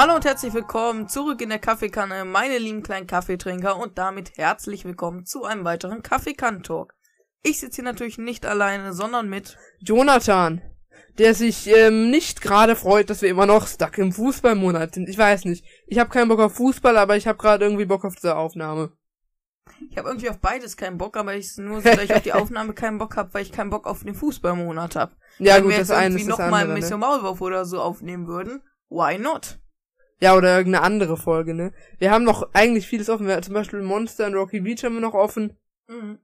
Hallo und herzlich willkommen zurück in der Kaffeekanne, meine lieben kleinen Kaffeetrinker und damit herzlich willkommen zu einem weiteren Kaffeekann-Talk. Ich sitze hier natürlich nicht alleine, sondern mit Jonathan, der sich ähm, nicht gerade freut, dass wir immer noch stuck im Fußballmonat sind. Ich weiß nicht. Ich habe keinen Bock auf Fußball, aber ich habe gerade irgendwie Bock auf diese Aufnahme. Ich habe irgendwie auf beides keinen Bock, aber ich nur so, dass ich auf die Aufnahme keinen Bock habe, weil ich keinen Bock auf den Fußballmonat habe. Ja Wenn gut, wir das jetzt eine irgendwie ist das noch andere. ein bisschen Ne? Maulwurf oder so aufnehmen würden, why not? Ja, oder irgendeine andere Folge, ne? Wir haben noch eigentlich vieles offen. Wir, zum Beispiel Monster und Rocky Beach haben wir noch offen. Mhm.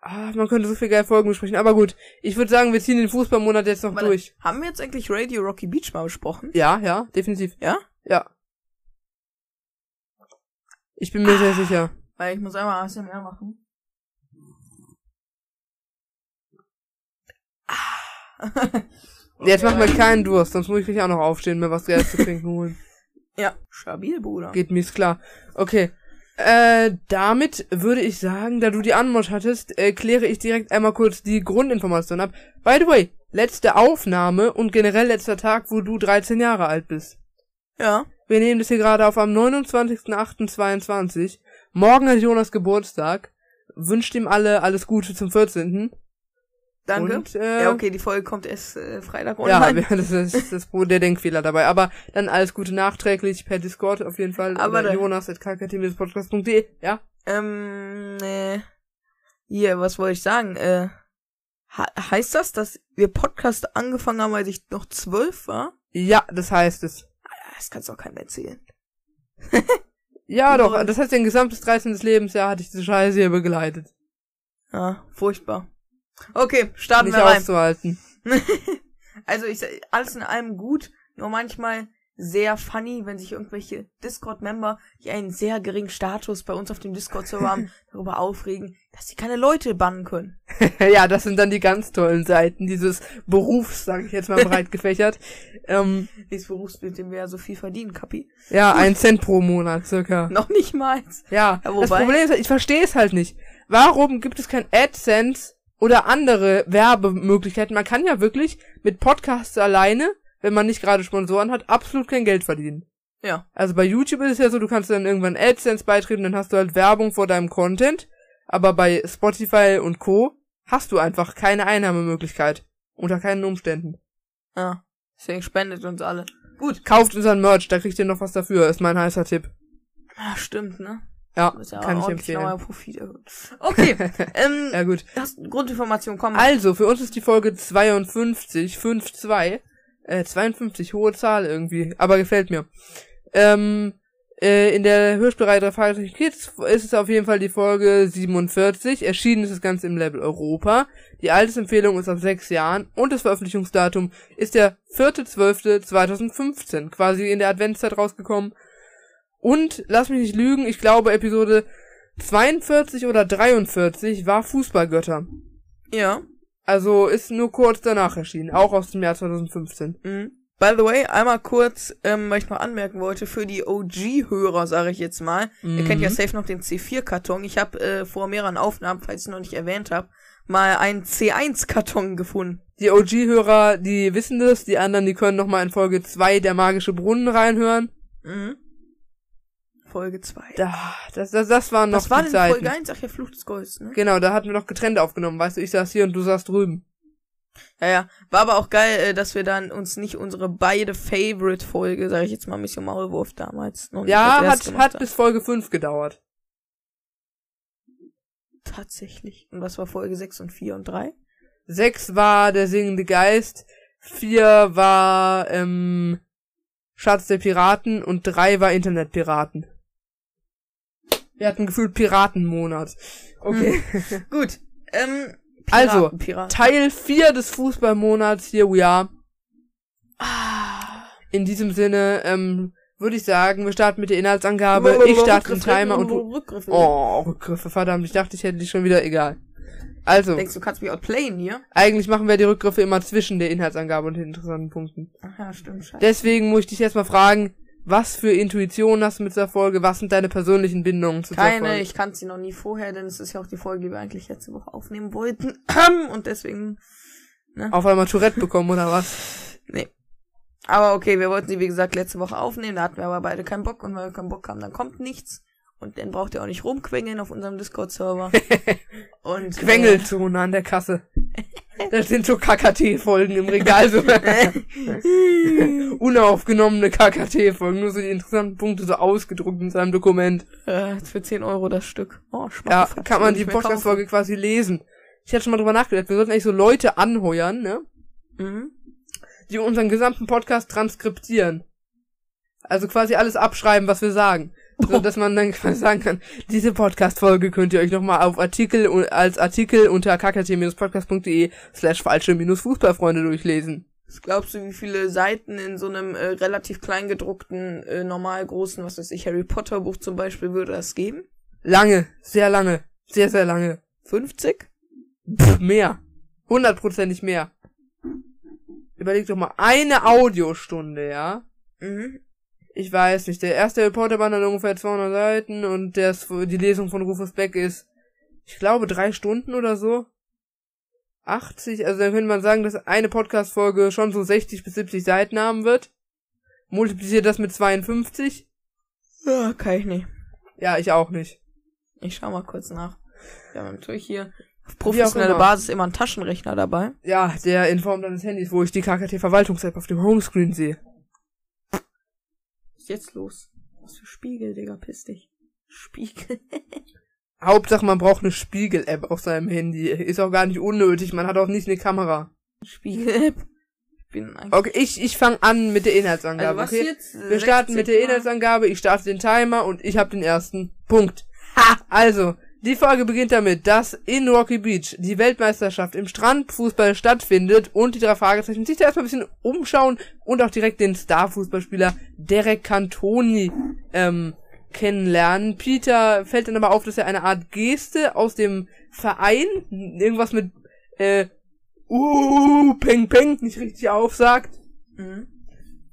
Ah, man könnte so viel geile Folgen besprechen. Aber gut, ich würde sagen, wir ziehen den Fußballmonat jetzt noch Warte, durch. Haben wir jetzt eigentlich Radio Rocky Beach mal besprochen? Ja, ja, definitiv. Ja? Ja. Ich bin mir sehr sicher. Weil ich muss einmal ASMR machen. Ah. Jetzt mach mal keinen Durst, sonst muss ich mich auch noch aufstehen, mir was Geiles zu trinken holen. Ja, stabil, Bruder. Geht mir's klar. Okay. Äh, damit würde ich sagen, da du die Anmod hattest, äh, kläre ich direkt einmal kurz die Grundinformation ab. By the way, letzte Aufnahme und generell letzter Tag, wo du 13 Jahre alt bist. Ja. Wir nehmen das hier gerade auf am 29.08.22. Morgen hat Jonas Geburtstag. Wünscht ihm alle alles Gute zum 14. Danke. Und, äh, ja, okay, die Folge kommt erst äh, Freitag Ja, online. das ist das Pro- der Denkfehler dabei. Aber dann alles Gute nachträglich per Discord auf jeden Fall. Aber Oder da- jonas.kkt-podcast.de. Ja? ähm, äh, hier, was wollte ich sagen? Äh, ha heißt das, dass wir Podcast angefangen haben, als ich noch zwölf war? Ja, das heißt es. Ah, Das kannst du auch keinem erzählen. Ja, doch. Das heißt, dein gesamtes 13. Lebensjahr hatte ich diese Scheiße hier begleitet. Ja, furchtbar. Okay, starten Nicht wir rein. auszuhalten. Also ich alles in allem gut, nur manchmal sehr funny, wenn sich irgendwelche Discord-Member, die einen sehr geringen Status bei uns auf dem Discord-Server haben, darüber aufregen, dass sie keine Leute bannen können. ja, das sind dann die ganz tollen Seiten dieses Berufs, sage ich jetzt mal breit gefächert. Ähm, Dieses Berufsbild, dem wir ja so viel verdienen, Kapi. ja, ein Cent pro Monat circa. Noch nicht mal. Ja, Ja, das Problem ist, ich verstehe es halt nicht. Warum gibt es kein AdSense oder andere Werbemöglichkeiten? Man kann ja wirklich mit Podcasts alleine, wenn man nicht gerade Sponsoren hat, absolut kein Geld verdienen. Ja. Also bei YouTube ist es ja so, du kannst dann irgendwann AdSense beitreten, dann hast du halt Werbung vor deinem Content. Aber bei Spotify und Co. hast du einfach keine Einnahmemöglichkeit. Unter keinen Umständen. Ja. Deswegen spendet uns alle. Gut. Kauft unseren Merch, da kriegt ihr noch was dafür, ist mein heißer Tipp. Ah, stimmt, ne? Ja, ja kann ich empfehlen. erhöhen. Okay. ähm, Ja gut. hast Grundinformation, komm. Also, für uns ist die Folge 52, 5-2. Äh, 52, hohe Zahl irgendwie, aber gefällt mir. Ähm, äh, in der Hörspielreihe drei Fragezeichen Kids ist es auf jeden Fall die Folge 47. Erschienen ist das Ganze im Level Europa. Die Altersempfehlung ist ab sechs Jahren und das Veröffentlichungsdatum ist der 4.12.2015, quasi in der Adventszeit rausgekommen. Und, lass mich nicht lügen, ich glaube Episode 42 oder 43 war Fußballgötter. Ja. Also ist nur kurz danach erschienen, auch aus dem Jahr 2015. Mhm. By the way, einmal kurz, ähm, weil ich noch anmerken wollte, für die OG-Hörer, sage ich jetzt mal, ihr kennt ja Mhm. safe noch den C4-Karton. Ich habe äh, vor mehreren Aufnahmen, falls ich es noch nicht erwähnt habe, mal einen C1-Karton gefunden. Die OG-Hörer, die wissen das, die anderen, die können nochmal in Folge 2 der magische Brunnen reinhören. Mhm. Folge 2. Da, das, das, das waren noch Was war die denn Zeiten. Folge 1? Ach ja, Fluch des Golds, ne? Genau, da hatten wir noch getrennt aufgenommen, weißt du, ich saß hier und du saß drüben. Ja, ja. War aber auch geil, äh, dass wir dann uns nicht unsere beide Favorite-Folge, sage ich jetzt mal, Mission Maulwurf damals. noch Ja, hat, hat bis Folge 5 gedauert. Tatsächlich. Und was war Folge 6 und 4 und 3? 6 war der singende Geist, 4 war ähm, Schatz der Piraten und 3 war Internetpiraten. Wir hatten gefühlt Piratenmonat. Okay. Gut. Ähm, Also, Piraten, Piraten. Teil 4 des Fußballmonats, here we are. Ah. In diesem Sinne, ähm, würde ich sagen, wir starten mit der Inhaltsangabe. Ich starte den Timer und du... Rückgriffe. Oh, Rückgriffe, verdammt, ich dachte, ich hätte die schon wieder, egal. Also, Denkst du, du kannst mich outplayen hier? eigentlich machen wir die Rückgriffe immer zwischen der Inhaltsangabe und den interessanten Punkten. Ach ja, stimmt, scheiße. Deswegen muss ich dich erstmal fragen, was für Intuitionen hast du mit dieser Folge? Was sind deine persönlichen Bindungen zu Keine, Folge? ich kannte sie noch nie vorher, denn es ist ja auch die Folge, die wir eigentlich letzte Woche aufnehmen wollten. Und deswegen, Auf einmal Tourette bekommen, oder was? nee. Aber okay, wir wollten sie, wie gesagt, letzte Woche aufnehmen, da hatten wir aber beide keinen Bock und weil wir keinen Bock haben, dann kommt nichts. Und dann braucht ihr auch nicht rumquengeln auf unserem Discord-Server. und Quengelzone an der Kasse. Das sind so KKT-Folgen im Regal. So unaufgenommene KKT-Folgen. Nur so die interessanten Punkte so ausgedruckt in seinem Dokument. Äh, für 10 Euro das Stück. Oh, Ja, kann man die. Podcast-Folge quasi lesen. Ich hatte schon mal drüber nachgedacht. Wir sollten eigentlich so Leute anheuern, ne? Mhm. Die unseren gesamten Podcast transkriptieren. Also quasi alles abschreiben, was wir sagen. So, dass man dann sagen kann, diese Podcast-Folge könnt ihr euch nochmal auf Artikel, als Artikel unter kkt-podcast.de slash falsche-fußballfreunde durchlesen. Was glaubst du, wie viele Seiten in so einem äh, relativ klein gedruckten, äh, normal großen, was weiß ich, Harry Potter Buch zum Beispiel würde das geben? Lange, sehr lange, sehr, sehr lange. 50? Pff, mehr. Hundertprozentig mehr. Überleg doch mal, eine Audiostunde, ja? Mhm. Ich weiß nicht, der erste Reporter war dann ungefähr 200 Seiten und das, die Lesung von Rufus Beck ist, ich glaube, drei Stunden oder so. 80, also dann könnte man sagen, dass eine Podcast-Folge schon so 60 bis 70 Seiten haben wird. Multipliziert das mit 52. Ja, kann ich nicht. Ja, ich auch nicht. Ich schau mal kurz nach. Wir haben natürlich hier auf Wie auch professionelle immer. Basis immer einen Taschenrechner dabei. Ja, der in Form deines Handys, wo ich die KKT-Verwaltungs-App auf dem Homescreen sehe. Ist jetzt los? Was für Spiegel, Digga, piss dich. Spiegel. Hauptsache, man braucht eine Spiegel-App auf seinem Handy. Ist auch gar nicht unnötig, man hat auch nicht eine Kamera. Spiegel-App. Ich bin eigentlich... Okay, ich, ich fange an mit der Inhaltsangabe, Also was okay? Wir starten mit der Inhaltsangabe, ich starte den Timer und ich habe den ersten Punkt. Ha! Also, die Folge beginnt damit, dass in Rocky Beach die Weltmeisterschaft im Strandfußball stattfindet und die drei Fragezeichen sich da erstmal ein bisschen umschauen und auch direkt den Starfußballspieler Derek Cantoni ähm, kennenlernen. Peter fällt dann aber auf, dass er eine Art Geste aus dem Verein, irgendwas mit äh, uh, peng peng, nicht richtig aufsagt. Mhm.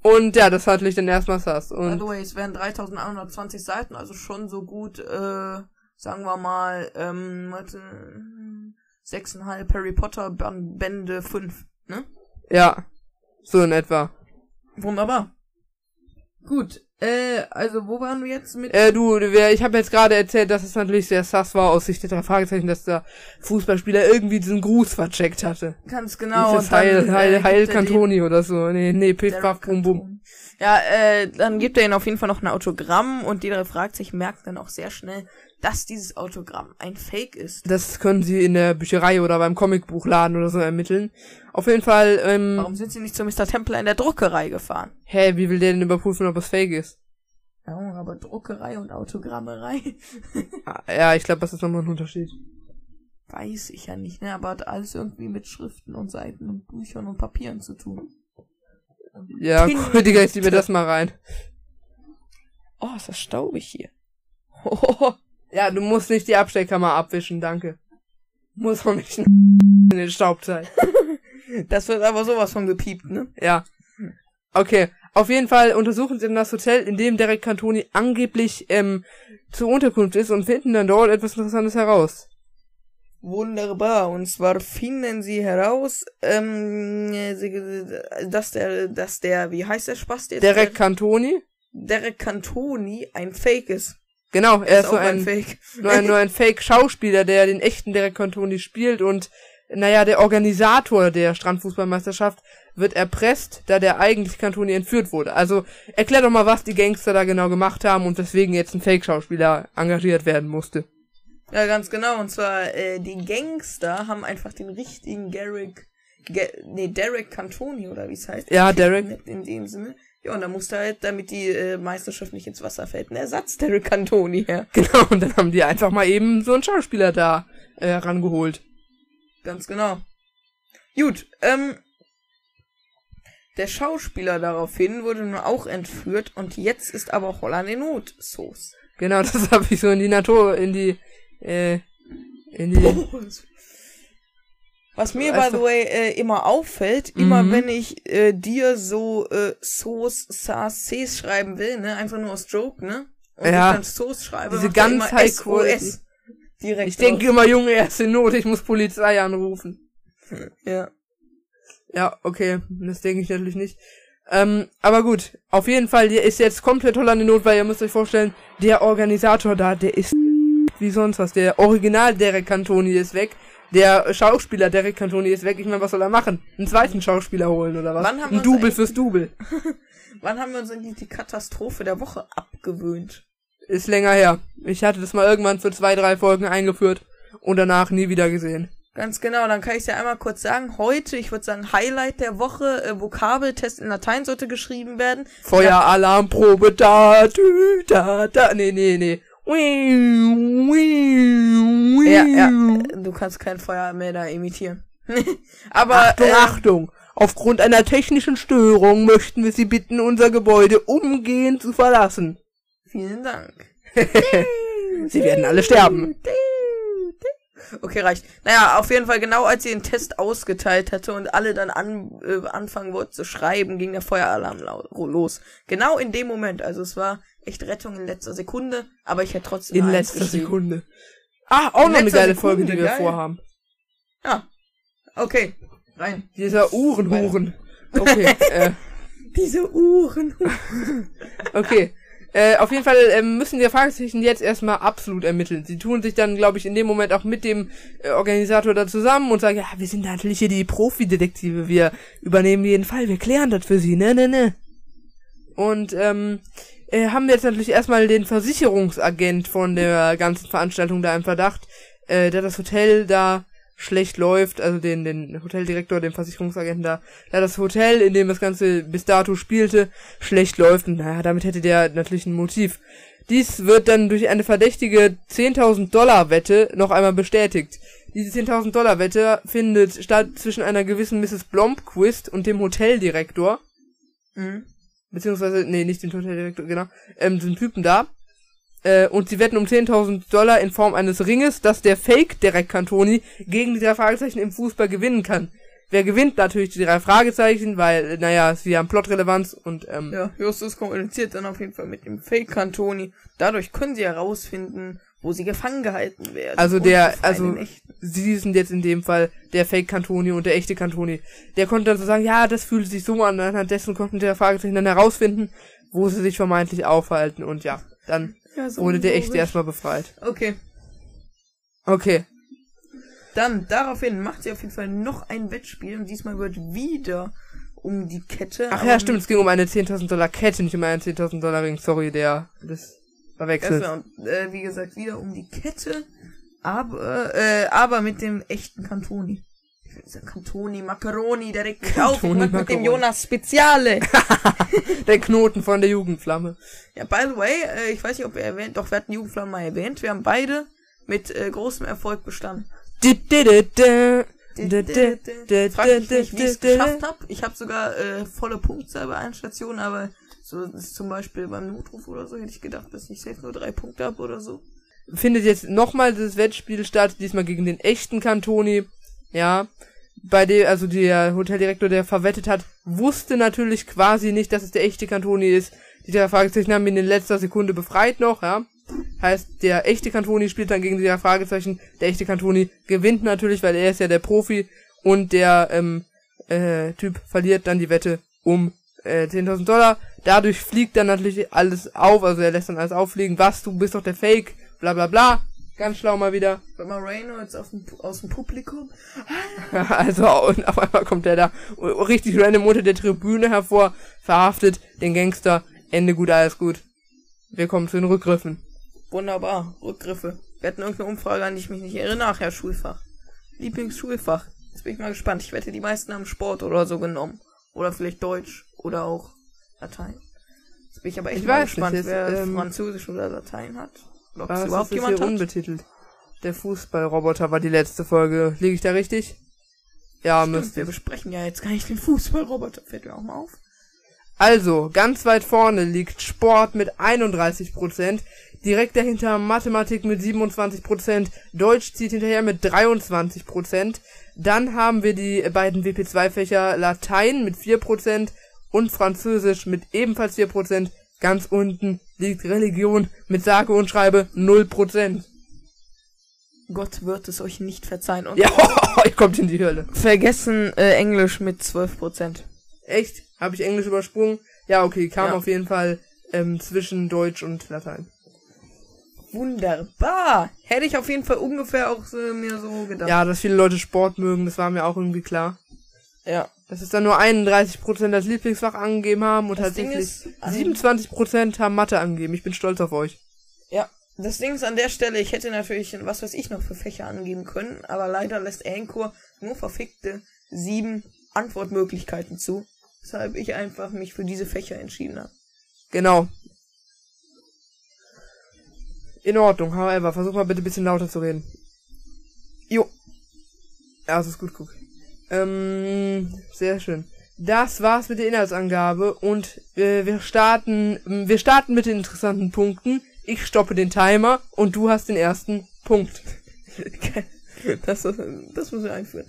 Und ja, das hatte ich dann erstmal sass. By the way, es wären 3120 Seiten, also schon so gut, äh, sagen wir mal, ähm, äh, 6,5 Harry Potter Bände 5, ne? ja, so in etwa. Wunderbar. Gut, äh, also wo waren wir jetzt mit? Äh, du, ich habe jetzt gerade erzählt, dass es natürlich sehr sass war aus Sicht der drei Fragezeichen, dass der Fußballspieler irgendwie diesen Gruß vercheckt hatte. Ganz genau. Dieses Heil, äh, Heil, gibt Heil er dem Cantoni oder so. Nee, nee, Piff, Paff, Bum, Bum. Ja, äh, dann gibt er ihnen auf jeden Fall noch ein Autogramm und die drei Fragezeichen merken dann auch sehr schnell, dass dieses Autogramm ein Fake ist. Das können sie in der Bücherei oder beim Comicbuchladen oder so ermitteln. Auf jeden Fall, ähm, Warum sind sie nicht zu Mr. Templar in der Druckerei gefahren? hä, wie will der denn überprüfen, ob es fake ist? Ja, aber Druckerei und Autogrammerei. Ah, Ja, ich glaube, das ist nochmal ein Unterschied. Weiß ich ja nicht, ne? Aber hat alles irgendwie mit Schriften und Seiten und Büchern und Papieren zu tun. Ja, gut, Digga, ich mir das mal rein. Oh, ist das staubig hier. Oh, Ja, du musst nicht die Abstellkammer abwischen, danke. Muss auch nicht in den Staub sein. das wird aber sowas von gepiept, ne? Ja. Okay. Auf jeden Fall untersuchen sie dann das Hotel, in dem Derek Cantoni angeblich ähm, zur Unterkunft ist und finden dann dort etwas Interessantes heraus. Wunderbar. Und zwar finden sie heraus, ähm, äh, dass der, dass der, wie heißt der Spaß jetzt? Derek Cantoni? Der, Derek Cantoni ein Fake ist. Genau, er ist so auch ein, Fake. nur ein, nur ein Fake-Schauspieler, der den echten Derek Cantoni spielt und naja, der Organisator der Strandfußballmeisterschaft wird erpresst, da der eigentlich Cantoni entführt wurde. Also erklär doch mal, was die Gangster da genau gemacht haben und weswegen jetzt ein Fake-Schauspieler engagiert werden musste. Ja, ganz genau. Und zwar, äh, die Gangster haben einfach den richtigen Garrick, Ge nee, Derek Cantoni oder wie es heißt. Ja, Derek. In dem Sinne. Ja, und da musste halt, damit die äh, Meisterschaft nicht ins Wasser fällt, ein Ersatz Derek Cantoni her. Genau, und dann haben die einfach mal eben so einen Schauspieler da äh, rangeholt. Ganz genau. Gut, ähm, der Schauspieler daraufhin wurde nun auch entführt und jetzt ist aber Holland in Not. Sauce. Genau, das habe ich so in die Natur, in die, äh, in die, Was mir, Weißt by the way, äh, immer auffällt, immer Mhm. wenn ich äh, dir so äh, Sauce, Cs schreiben will, ne, einfach nur aus Joke, ne, und Ja. ich dann Sauce schreibe, Diese ganz immer high SOS. Direkt ich denke immer, Junge, er ist in Not, ich muss Polizei anrufen. Ja. Ja, okay, das denke ich natürlich nicht. Ähm, aber gut, auf jeden Fall, der ist jetzt komplett Holland in Not, weil ihr müsst euch vorstellen, der Organisator da, der ist wie sonst was. Der Original Derek Cantoni ist weg. Der Schauspieler Derek Cantoni ist weg. Ich meine, was soll er machen? Einen zweiten Schauspieler holen oder was? Wann haben Ein Double fürs Double. Wann haben wir uns eigentlich die Katastrophe der Woche abgewöhnt? Ist länger her. Ich hatte das mal irgendwann für zwei, drei Folgen eingeführt und danach nie wieder gesehen. Ganz genau, dann kann ich ja einmal kurz sagen. Heute, ich würde sagen, Highlight der Woche, äh, Vokabeltest in Latein sollte geschrieben werden. Feueralarm, Probe, da, dü, da, da. Nee, nee, nee. Ja, ja, du kannst kein Feuer mehr da imitieren. Aber, Achtung, äh, Achtung! Aufgrund einer technischen Störung möchten wir Sie bitten, unser Gebäude umgehend zu verlassen. vielen Dank. Sie werden alle sterben. Okay, reicht. Naja, auf jeden Fall, genau als sie den Test ausgeteilt hatte und alle dann an, äh, anfangen wollten zu schreiben, ging der Feueralarm los. Genau in dem Moment. Also es war echt Rettung in letzter Sekunde, aber ich hätte trotzdem In letzter. Sekunde. Ah, auch In noch eine geile Sekunde, Folge, die wir geil. vorhaben. Ja. Okay. Rein. Dieser Uhrenhuren. Okay, äh, Diese Uhren. okay. Äh, auf jeden Fall ähm, müssen die Fragezeichen jetzt erstmal absolut ermitteln. Sie tun sich dann, glaube ich, in dem Moment auch mit dem äh, Organisator da zusammen und sagen, ja, wir sind natürlich hier die Profidetektive, wir übernehmen jeden Fall, wir klären das für sie, ne, ne, ne. Und ähm, äh, haben jetzt natürlich erstmal den Versicherungsagent von der ganzen Veranstaltung da im Verdacht, äh, der das Hotel da schlecht läuft, also den, den Hoteldirektor, den Versicherungsagenten da, da das Hotel, in dem das Ganze bis dato spielte, schlecht läuft und naja, damit hätte der natürlich ein Motiv. Dies wird dann durch eine verdächtige 10.000 Dollar Wette noch einmal bestätigt. Diese 10.000 Dollar Wette findet statt zwischen einer gewissen Mrs. Blomqvist und dem Hoteldirektor, Mhm. beziehungsweise, nee, nicht den Hoteldirektor, genau, ähm, den Typen da. Äh, und sie wetten um 10.000 Dollar in Form eines Ringes, dass der Fake Derek Cantoni gegen die drei Fragezeichen im Fußball gewinnen kann. Wer gewinnt? Natürlich die drei Fragezeichen, weil, äh, naja, sie haben Plotrelevanz und, ähm, Ja, Justus kommuniziert dann auf jeden Fall mit dem Fake Cantoni. Dadurch können sie herausfinden, wo sie gefangen gehalten werden. Also der- also- sie sind jetzt in dem Fall der Fake Cantoni und der echte Cantoni. Der konnte dann so sagen, ja, das fühlt sich so an, anhand dessen konnten die Fragezeichen dann herausfinden, wo sie sich vermeintlich aufhalten und ja, dann Ja, so wurde der echte erstmal befreit. Okay. Okay. Dann, daraufhin macht sie auf jeden Fall noch ein Wettspiel und diesmal wird wieder um die Kette. Ach ja, stimmt, es ging um eine 10.000 Dollar Kette, nicht um einen 10.000 Dollar Ring. Sorry, der, das verwechselt. Erstmal, und, äh, wie gesagt, wieder um die Kette, aber, äh, aber mit dem echten Cantoni. Sagen, Cantoni, Macaroni, der regt mich auf. Ich Cantoni, mag mit dem Macaroni. Jonas Speziale. Der Knoten von der Jugendflamme. ja, by the way, äh, ich weiß nicht, ob wir erwähnt, doch, wir hatten Jugendflammen mal erwähnt. Wir haben beide mit äh, großem Erfolg bestanden. Frag mich nicht, wie ich es geschafft habe. Ich habe sogar äh, volle Punktzahl bei allen Stationen, aber so zum Beispiel beim Notruf oder so hätte ich gedacht, dass ich safe nur drei Punkte habe oder so. Findet jetzt nochmal das Wettspiel statt, diesmal gegen den echten Cantoni. Ja. Bei dem, also der Hoteldirektor, der verwettet hat, wusste natürlich quasi nicht, dass es der echte Cantoni ist. Die drei Fragezeichen haben ihn in letzter Sekunde befreit noch, ja. Heißt, der echte Cantoni spielt dann gegen die drei Fragezeichen. Der echte Cantoni gewinnt natürlich, weil er ist ja der Profi. Und der ähm, äh, Typ verliert dann die Wette um äh, 10.000 Dollar. Dadurch fliegt dann natürlich alles auf, also er lässt dann alles auffliegen. Was, du bist doch der Fake, bla bla bla. Ganz schlau mal wieder. Bei Moreno jetzt auf dem, aus dem Publikum. Also, und auf einmal kommt er da richtig random unter der Tribüne hervor, verhaftet den Gangster. Ende gut, alles gut. Wir kommen zu den Rückgriffen. Wunderbar. Rückgriffe. Wir hatten irgendeine Umfrage, an die ich mich nicht erinnere. Ja, Schulfach. Lieblingsschulfach. Jetzt bin ich mal gespannt. Ich wette, die meisten haben Sport oder so genommen. Oder vielleicht Deutsch. Oder auch Latein. Jetzt bin ich aber echt Ich mal weiß gespannt, nicht, jetzt, wer ähm, Französisch oder Latein hat. Ob es Was überhaupt jemand hier hat. unbetitelt? Der Fußballroboter war die letzte Folge. Liege ich da richtig? Ja, Stimmt, müsste wir besprechen ja jetzt gar nicht den Fußballroboter. Fällt mir auch mal auf. Also, ganz weit vorne liegt Sport mit 31%, direkt dahinter Mathematik mit 27%, Deutsch zieht hinterher mit 23%, dann haben wir die beiden WP2-Fächer Latein mit 4% und Französisch mit ebenfalls 4%, ganz unten liegt Religion mit sage und schreibe 0%. Gott wird es euch nicht verzeihen. Und Ja, ihr kommt in die Hölle. vergessen äh, Englisch mit 12%. Echt? Habe ich Englisch übersprungen? Ja, okay, kam Ja. auf jeden Fall ähm, zwischen Deutsch und Latein. Wunderbar. Hätte ich auf jeden Fall ungefähr auch so, mir so gedacht. Ja, dass viele Leute Sport mögen, das war mir auch irgendwie klar. ja. Dass es dann nur 31% als Lieblingsfach angegeben haben und Das tatsächlich ist, an- 27% haben Mathe angegeben. Ich bin stolz auf euch. Ja, das Ding ist an der Stelle, ich hätte natürlich, was weiß ich, noch für Fächer angeben können, aber leider lässt Anchor nur verfickte sieben Antwortmöglichkeiten zu, weshalb ich einfach mich für diese Fächer entschieden habe. Genau. In Ordnung, however, versuch mal bitte ein bisschen lauter zu reden. Jo. Ja, das ist gut, guck. Ähm, sehr schön. Das war's mit der Inhaltsangabe und äh, wir starten, wir starten mit den interessanten Punkten. Ich stoppe den Timer und du hast den ersten Punkt. das, das müssen wir einführen.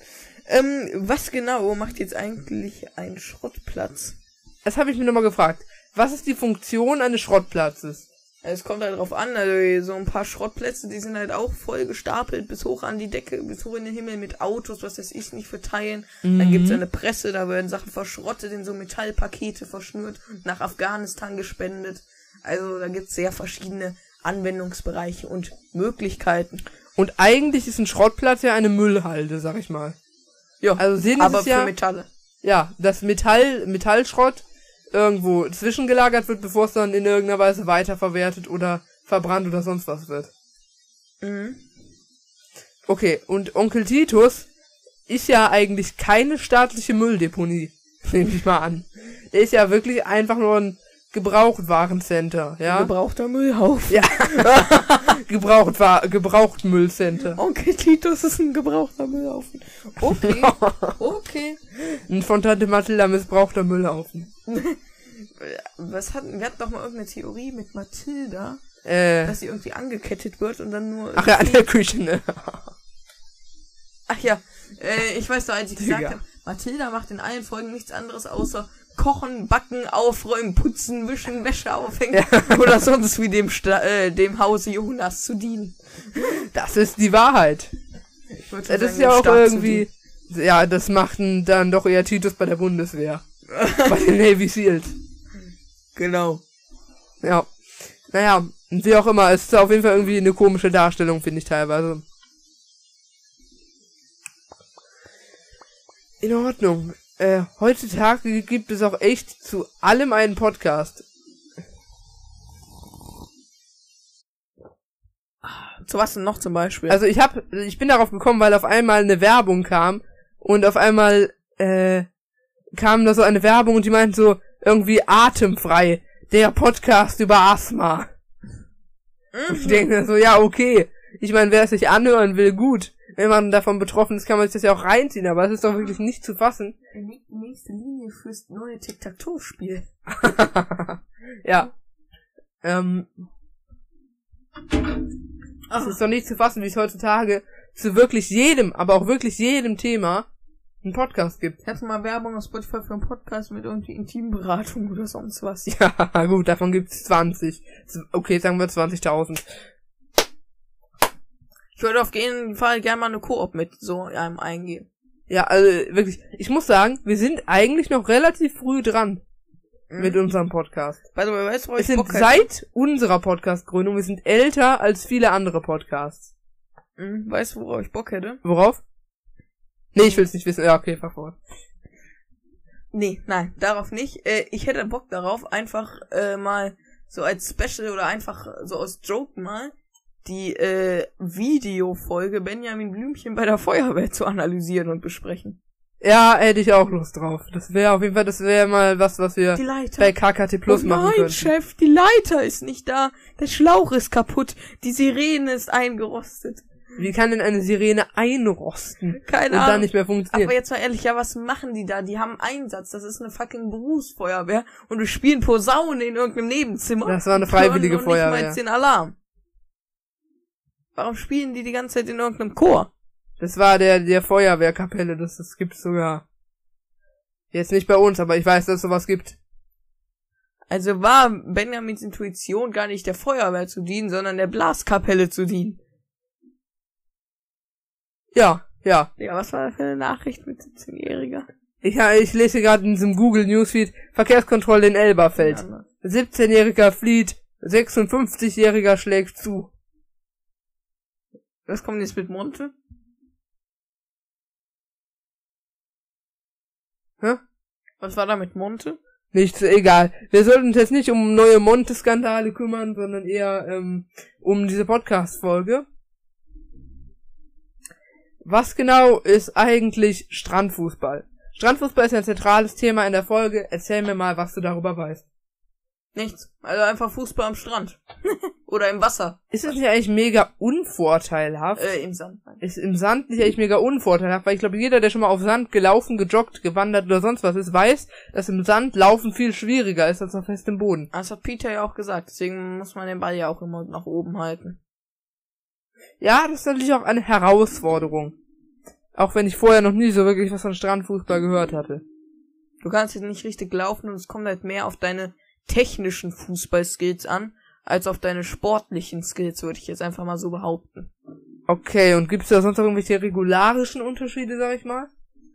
Ähm, was genau macht jetzt eigentlich ein Schrottplatz? Das habe ich mir nochmal gefragt. Was ist die Funktion eines Schrottplatzes? Es kommt halt drauf an, also so ein paar Schrottplätze, die sind halt auch voll gestapelt bis hoch an die Decke, bis hoch in den Himmel mit Autos, was das ich nicht für teilen. Dann gibt's eine Presse, da werden Sachen verschrottet, in so Metallpakete verschnürt und nach Afghanistan gespendet. Also da gibt's sehr verschiedene Anwendungsbereiche und Möglichkeiten. Und eigentlich ist ein Schrottplatz ja eine Müllhalde, sag ich mal. Ja, Also ist aber für ja, Metalle. ja, dass Metall, Metallschrott irgendwo zwischengelagert wird, bevor es dann in irgendeiner Weise weiterverwertet oder verbrannt oder sonst was wird. Mhm. Okay, und Onkel Titus ist ja eigentlich keine staatliche Mülldeponie, nehme ich mal an. Der ist ja wirklich einfach nur ein Gebrauchtwarencenter, ja? Gebrauchter Müllhaufen. ja. Gebrauchtwar Gebrauchtmüllcenter. Onkel Titus ist ein gebrauchter Müllhaufen. Okay, okay. Ein von Tante Mathilda missbrauchter Müllhaufen. Was hatten, wir hatten doch mal irgendeine Theorie mit Mathilda, Äh, dass sie irgendwie angekettet wird und dann nur. ach ja, an der Küche, ne? Ach ja, äh, ich weiß doch, als ich gesagt Digga. habe, Mathilda macht in allen Folgen nichts anderes außer kochen, backen, aufräumen, putzen, wischen, Wäsche aufhängen oder sonst wie dem, Sta äh, dem Hause Jonas zu dienen. Das ist die Wahrheit. Ich Das sagen, ist ja auch Staat irgendwie, ja, das machten dann doch eher Titus bei der Bundeswehr. bei den Navy Seals. Genau. Ja. Naja, wie auch immer, es ist auf jeden Fall irgendwie eine komische Darstellung, finde ich teilweise. In Ordnung. Äh, heutzutage gibt es auch echt zu allem einen Podcast. Zu was denn noch zum Beispiel? Also ich hab, ich bin darauf gekommen, weil auf einmal eine Werbung kam und auf einmal äh, kam da so eine Werbung und die meinten so irgendwie atemfrei, der Podcast über Asthma. Und ich denke mir so, ja okay. Ich meine, wer es sich anhören will, gut. Wenn man davon betroffen ist, kann man sich das ja auch reinziehen, aber es ist doch wirklich nicht zu fassen. die nächste Linie fürs neue Tic-Tac-Toe-Spiel. ja. Ähm, es ist doch nicht zu fassen, wie es heutzutage zu wirklich jedem, aber auch wirklich jedem Thema einen Podcast gibt. Hatte mal Werbung auf Spotify für einen Podcast mit irgendwie Intimberatung oder sonst was. Ja, gut, davon gibt's 20. Okay, sagen wir 20.000. Ich würde auf jeden Fall gerne mal eine Koop mit so einem eingehen. Ja, also wirklich, ich muss sagen, wir sind eigentlich noch relativ früh dran mit unserem Podcast. Weißt du, wo ich sind Bock hätte? seit unserer Podcast-Gründung, wir sind älter als viele andere Podcasts. Mhm, Weißt du, worauf ich Bock hätte? Worauf? Nee, ich will's nicht wissen. Ja, okay, fahr fort. Nee, nein, darauf nicht. Äh, ich hätte Bock darauf, einfach äh, mal so als Special oder einfach so aus Joke mal die äh, Videofolge Benjamin Blümchen bei der Feuerwehr zu analysieren und besprechen. Ja, hätte ich auch Lust drauf. Das wäre auf jeden Fall, das wäre mal was, was wir Die Leiter. bei KKT Plus oh machen nein, könnten. Chef, die Leiter ist nicht da. Der Schlauch ist kaputt. Die Sirene ist eingerostet. Wie kann denn eine Sirene einrosten Keine und Ahnung. dann nicht mehr funktionieren? Aber jetzt mal ehrlich, ja, was machen die da? Die haben Einsatz. Das ist eine fucking Berufsfeuerwehr und wir spielen Posaune in irgendeinem Nebenzimmer. Das war eine und freiwillige nicht mal Feuerwehr. jetzt den Alarm. Warum spielen die die ganze Zeit in irgendeinem Chor? Das war der, der Feuerwehrkapelle, das, das gibt's sogar. Jetzt nicht bei uns, aber ich weiß, dass es sowas gibt. Also war Benjamins Intuition gar nicht der Feuerwehr zu dienen, sondern der Blaskapelle zu dienen. Ja, ja. Ja, was war das für eine Nachricht mit 17-Jähriger? Ja, ich lese gerade in diesem Google Newsfeed Verkehrskontrolle in Elberfeld. Ja, 17-jähriger flieht, 56-jähriger schlägt zu. Was kommt jetzt mit Monte? Hä? Was war da mit Monte? Nichts, egal. Wir sollten uns jetzt nicht um neue Monte-Skandale kümmern, sondern eher ähm, um diese Podcast-Folge. Was genau ist eigentlich Strandfußball? Strandfußball ist ein zentrales Thema in der Folge. Erzähl mir mal, was du darüber weißt. Nichts. Also einfach Fußball am Strand. Oder im Wasser. Ist es nicht eigentlich mega unvorteilhaft? Äh, im Sand. ist im Sand nicht eigentlich mega unvorteilhaft, weil ich glaube, jeder, der schon mal auf Sand gelaufen, gejoggt, gewandert oder sonst was ist, weiß, dass im Sand Laufen viel schwieriger ist als auf festem Boden. Das hat Peter ja auch gesagt. Deswegen muss man den Ball ja auch immer nach oben halten. Ja, das ist natürlich auch eine Herausforderung. Auch wenn ich vorher noch nie so wirklich was von Strandfußball gehört hatte. Du kannst jetzt nicht richtig laufen und es kommt halt mehr auf deine technischen Fußballskills an, als auf deine sportlichen Skills, würde ich jetzt einfach mal so behaupten. Okay, und gibt's da sonst noch irgendwelche regularischen Unterschiede, sag ich mal?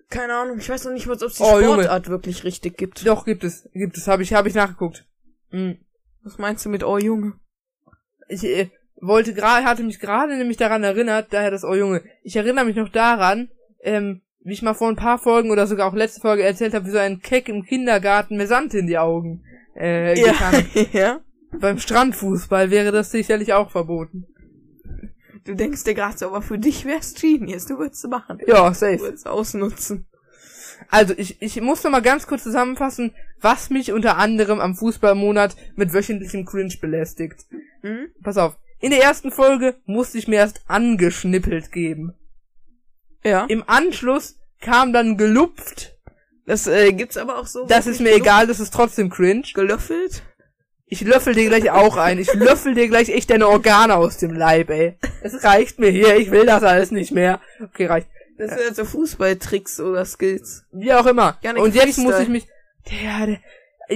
Keine Ahnung, ich weiß noch nicht mal, ob es die Oh, Junge. Sportart wirklich richtig gibt. Doch, gibt es. Gibt es, habe ich, habe ich nachgeguckt. Hm. Was meinst du mit Oh Junge? Ich äh, wollte gerade, hatte mich gerade nämlich daran erinnert, daher das Oh Junge. Ich erinnere mich noch daran, ähm, wie ich mal vor ein paar Folgen oder sogar auch letzte Folge erzählt habe, wie so ein Keck im Kindergarten mir Sand in die Augen äh, hat. ja. Beim Strandfußball wäre das sicherlich auch verboten. Du denkst dir gerade so, aber für dich wär's Genius, du würdest es machen. Ja, Du safe. würdest ausnutzen. Also, ich, ich muss noch mal ganz kurz zusammenfassen, was mich unter anderem am Fußballmonat mit wöchentlichem Cringe belästigt. Hm? Pass auf. In der ersten Folge musste ich mir erst angeschnippelt geben. Ja. Im Anschluss kam dann gelupft. Das äh, gibt's aber auch so. Das ist mir egal, das ist trotzdem cringe. Gelöffelt? Ich löffel dir gleich auch ein. Ich löffel dir gleich echt deine Organe aus dem Leib, ey. Es reicht mir hier, ich will das alles nicht mehr. Okay, reicht. Das sind also Fußballtricks oder Skills. Wie auch immer. Janik Und jetzt muss ich mich. Der, der,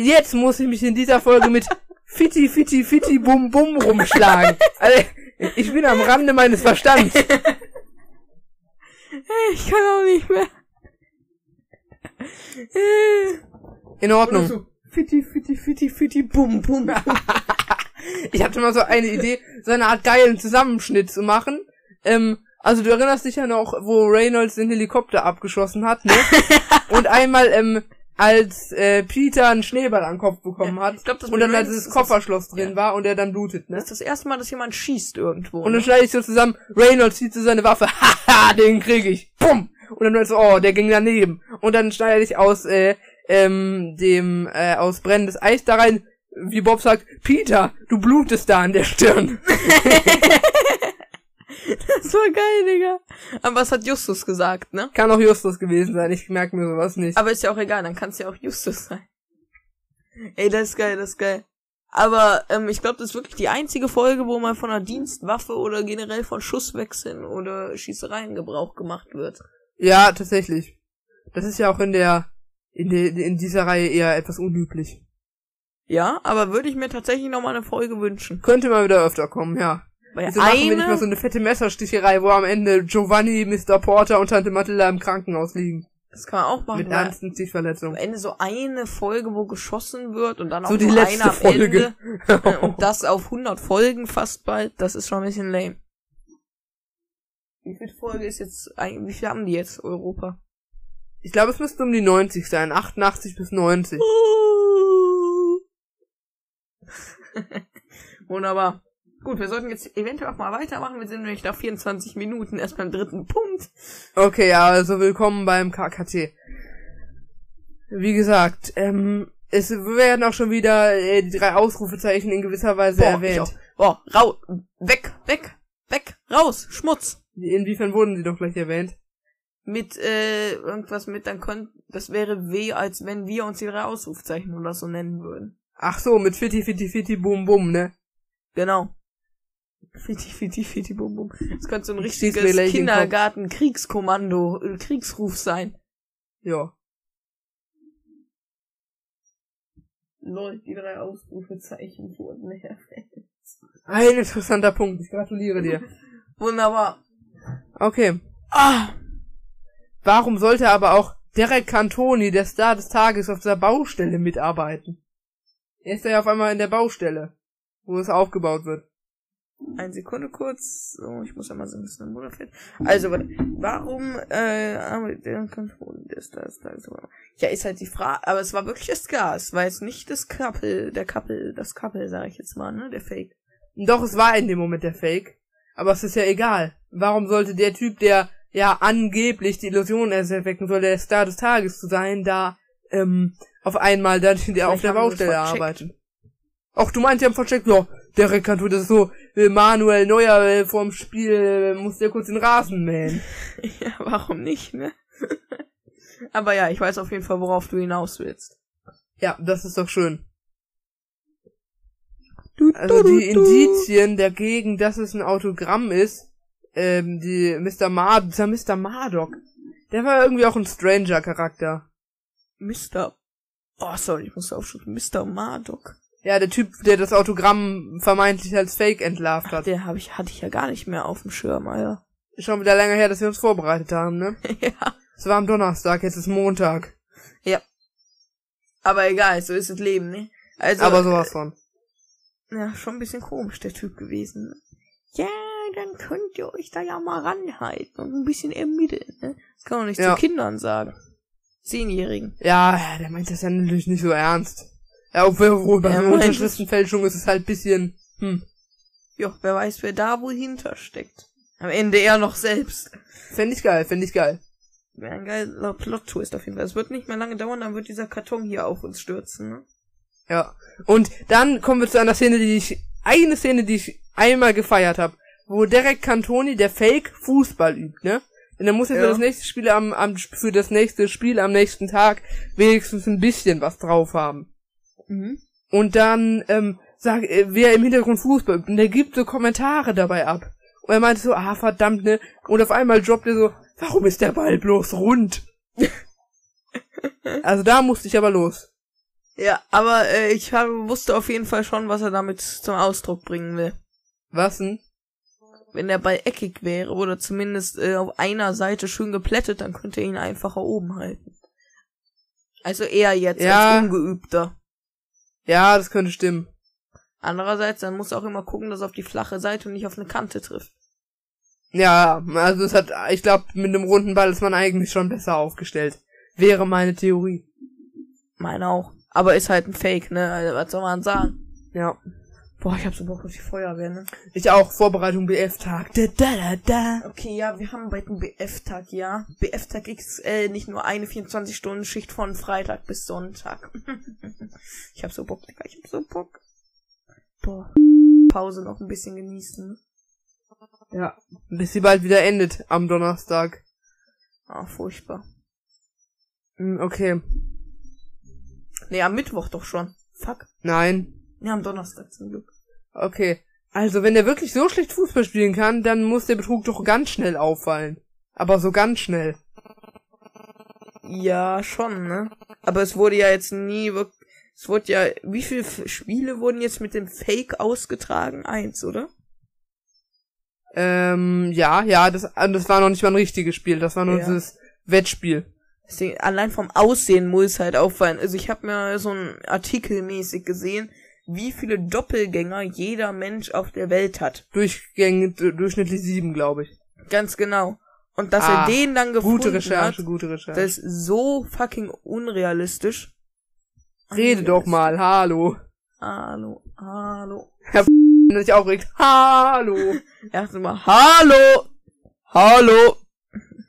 jetzt muss ich mich in dieser Folge mit Fitti, Fitti, Fitti, Bum, Bum rumschlagen. Also, ich bin am Rande meines Verstands. Ich kann auch nicht mehr. In Ordnung. Fitti, fitti, fitti, fitti, bum, bum, bum. Ich hatte mal so eine Idee, so eine Art geilen Zusammenschnitt zu machen. Ähm, also du erinnerst dich ja noch, wo Reynolds den Helikopter abgeschossen hat, ne? Und einmal, ähm, als äh, Peter einen Schneeball an den Kopf bekommen hat ich glaub, das und dann da dieses Kofferschloss drin ja. war und er dann blutet, ne? Das ist das erste Mal, dass jemand schießt irgendwo. Und dann ne? schneide ich so zusammen, Reynolds zieht so seine Waffe, haha, den krieg ich, bumm! Und dann so, oh, der ging daneben. Und dann schneide ich aus, äh, ähm, dem, äh, aus brennendes Eis da rein, wie Bob sagt, Peter, du blutest da an der Stirn. Das war geil, Digga. Aber was hat Justus gesagt, ne? Kann auch Justus gewesen sein, ich merke mir sowas nicht. Aber ist ja auch egal, dann kann es ja auch Justus sein. Ey, das ist geil, das ist geil. Aber ähm, ich glaube, das ist wirklich die einzige Folge, wo mal von einer Dienstwaffe oder generell von Schusswechseln oder Schießereien Gebrauch gemacht wird. Ja, tatsächlich. Das ist ja auch in der, in der, in dieser Reihe eher etwas unüblich. Ja, aber würde ich mir tatsächlich noch mal eine Folge wünschen. Könnte mal wieder öfter kommen, ja. Wieso machen wir nicht mal eine, so eine fette Messersticherei, wo am Ende Giovanni, Mr. Porter und Tante Matilda im Krankenhaus liegen. das kann man auch machen. Mit weil ernsten am. Ende so eine Folge, wo geschossen wird und dann auch So die letzte einer am Folge. Ende. Äh, Und das auf 100 Folgen fast bald, das ist schon ein bisschen lame. Wie viel Folge ist jetzt, eigentlich- wie viel haben die jetzt, Europa? Ich glaube, es müsste um die 90 sein. 88 bis 90. Wunderbar. Gut, wir sollten jetzt eventuell auch mal weitermachen. Wir sind nämlich nach 24 Minuten erst beim dritten Punkt. Okay, ja, also willkommen beim KKT. Wie gesagt, ähm, es werden auch schon wieder äh, die drei Ausrufezeichen in gewisser Weise Boah, erwähnt. Boah, rau, weg, weg, weg, raus, Schmutz. Inwiefern wurden sie doch gleich erwähnt? Mit, äh, irgendwas mit, dann könnt, das wäre weh, als wenn wir uns die drei Ausrufzeichen oder so nennen würden. Ach so, mit Fitti, Fitti, Fitti, Bum, Bum, ne? Genau. Fiti, fiti, fiti, bum, bum. Das könnte so ein richtiges. Kindergarten-Kriegskommando, äh, Kriegsruf sein. Ja. Lol, die drei Ausrufezeichen wurden erwähnt. Ein interessanter Punkt. Ich gratuliere dir. Wunderbar. Okay. Ah, Warum sollte aber auch Derek Cantoni, der Star des Tages, auf dieser Baustelle mitarbeiten. Er ist ja auf einmal in der Baustelle, wo es aufgebaut wird. Eine Sekunde kurz. So, ich muss ja mal so ein bisschen im Bruderfeld. Also, warte. Warum, äh, arbeitet der Kanton des das, das, Ja, ist halt die Frage. Aber es war wirklich das Gas. War jetzt nicht das Kappel, der Kappel, das Kappel, sag ich jetzt mal, ne? Der Fake. Doch, es war in dem Moment der Fake. Aber es ist ja egal. Warum sollte der Typ, der ja angeblich die Illusion erwecken soll, der Star des Tages zu sein, da ähm, auf einmal dann der auf der Baustelle arbeiten? Ach, du meinst, die haben vercheckt, ja, der Rekantur, das ist so, Manuel Neuer äh, vorm Spiel, äh, muss der kurz den Rasen mähen. ja, warum nicht, ne? Aber ja, ich weiß auf jeden Fall, worauf du hinaus willst. Ja, das ist doch schön. Also die Indizien dagegen, dass es ein Autogramm ist, ähm, die Mr. Mard, dieser Mr. Mardok, der war irgendwie auch ein Stranger-Charakter. Mr. Oh, sorry, ich muss aufschreiben. Mr. Mardok. Ja, der Typ, der das Autogramm vermeintlich als Fake entlarvt hat. Ach, der hab ich, hatte ich ja gar nicht mehr auf dem Schirm, Alter. Ist schon wieder länger her, dass wir uns vorbereitet haben, ne? ja. Es war am Donnerstag, jetzt ist Montag. Ja. Aber egal, so ist das Leben, ne? Also. Aber sowas von. Ja, schon ein bisschen komisch, der Typ gewesen. Ja, dann könnt ihr euch da ja mal ranhalten und ein bisschen ermitteln, ne? Das kann man nicht ja. zu Kindern sagen. Zehnjährigen. Ja, der meint das ja natürlich nicht so ernst. Ja, obwohl bei ja, Unterschriftenfälschung ist es halt bisschen, hm. Ja, wer weiß, wer da wohl hintersteckt. Am Ende er noch selbst. Fände ich geil, fände ich geil. Wäre ein geiler Plot-Twist auf jeden Fall. Es wird nicht mehr lange dauern, dann wird dieser Karton hier auf uns stürzen, ne? Ja. Und dann kommen wir zu einer Szene, die ich, eine Szene, die ich einmal gefeiert habe, wo Derek Cantoni, der Fake, Fußball übt, ne? Und er muss jetzt ja. für das nächste Spiel am, am, für das nächste Spiel am nächsten Tag wenigstens ein bisschen was drauf haben. Mhm. Und dann, ähm, sag, äh, wer im Hintergrund Fußball und der gibt so Kommentare dabei ab. Und er meinte so, ah, verdammt, ne? Und auf einmal droppt er so, warum ist der Ball bloß rund? also da musste ich aber los. Ja, aber äh, ich hab, wusste auf jeden Fall schon, was er damit zum Ausdruck bringen will. Was denn? Wenn der Ball eckig wäre oder zumindest äh, auf einer Seite schön geplättet, dann könnte er ihn einfacher oben halten. Also eher jetzt ja. als ungeübter. Ja, das könnte stimmen. Andererseits, dann muss er auch immer gucken, dass er auf die flache Seite und nicht auf eine Kante trifft. Ja, also es hat, ich glaube, mit einem runden Ball ist man eigentlich schon besser aufgestellt. Wäre meine Theorie. Meine auch. Aber ist halt ein Fake, ne? Also, was soll man sagen? Ja. Boah, ich hab so Bock auf die Feuerwehr, ne? Ich auch. Vorbereitung BF-Tag. Da, da, da, da. Okay, ja, wir haben bald einen BF-Tag, ja. BF-Tag XL, nicht nur eine 24-Stunden-Schicht von Freitag bis Sonntag. ich hab so Bock, Digga. Ich hab so Bock. Boah. Pause noch ein bisschen genießen. Ja. Bis sie bald wieder endet am Donnerstag. Ah, furchtbar. Hm, okay. Nee, am Mittwoch doch schon. Fuck. Nein. Ja, am Donnerstag zum Glück. Okay. Also, wenn er wirklich so schlecht Fußball spielen kann, dann muss der Betrug doch ganz schnell auffallen. Aber so ganz schnell. Ja, schon, ne? Aber es wurde ja jetzt nie wirklich. Es wurde ja. Wie viele Spiele wurden jetzt mit dem Fake ausgetragen? Eins, oder? Ähm, ja, ja, das, das war noch nicht mal ein richtiges Spiel. Das war nur ja. dieses Wettspiel. Deswegen, allein vom Aussehen muss halt auffallen. Also ich habe mir so ein Artikel mäßig gesehen, wie viele Doppelgänger jeder Mensch auf der Welt hat. Durchgänge, durchschnittlich sieben, glaube ich. Ganz genau. Und dass ah, er den dann gefunden gute Recherche, hat, gute Recherche. das ist so fucking unrealistisch. Rede doch mal, hallo. Hallo, hallo. Herr sich auch regt. Hallo. Erstmal, hallo. Hallo.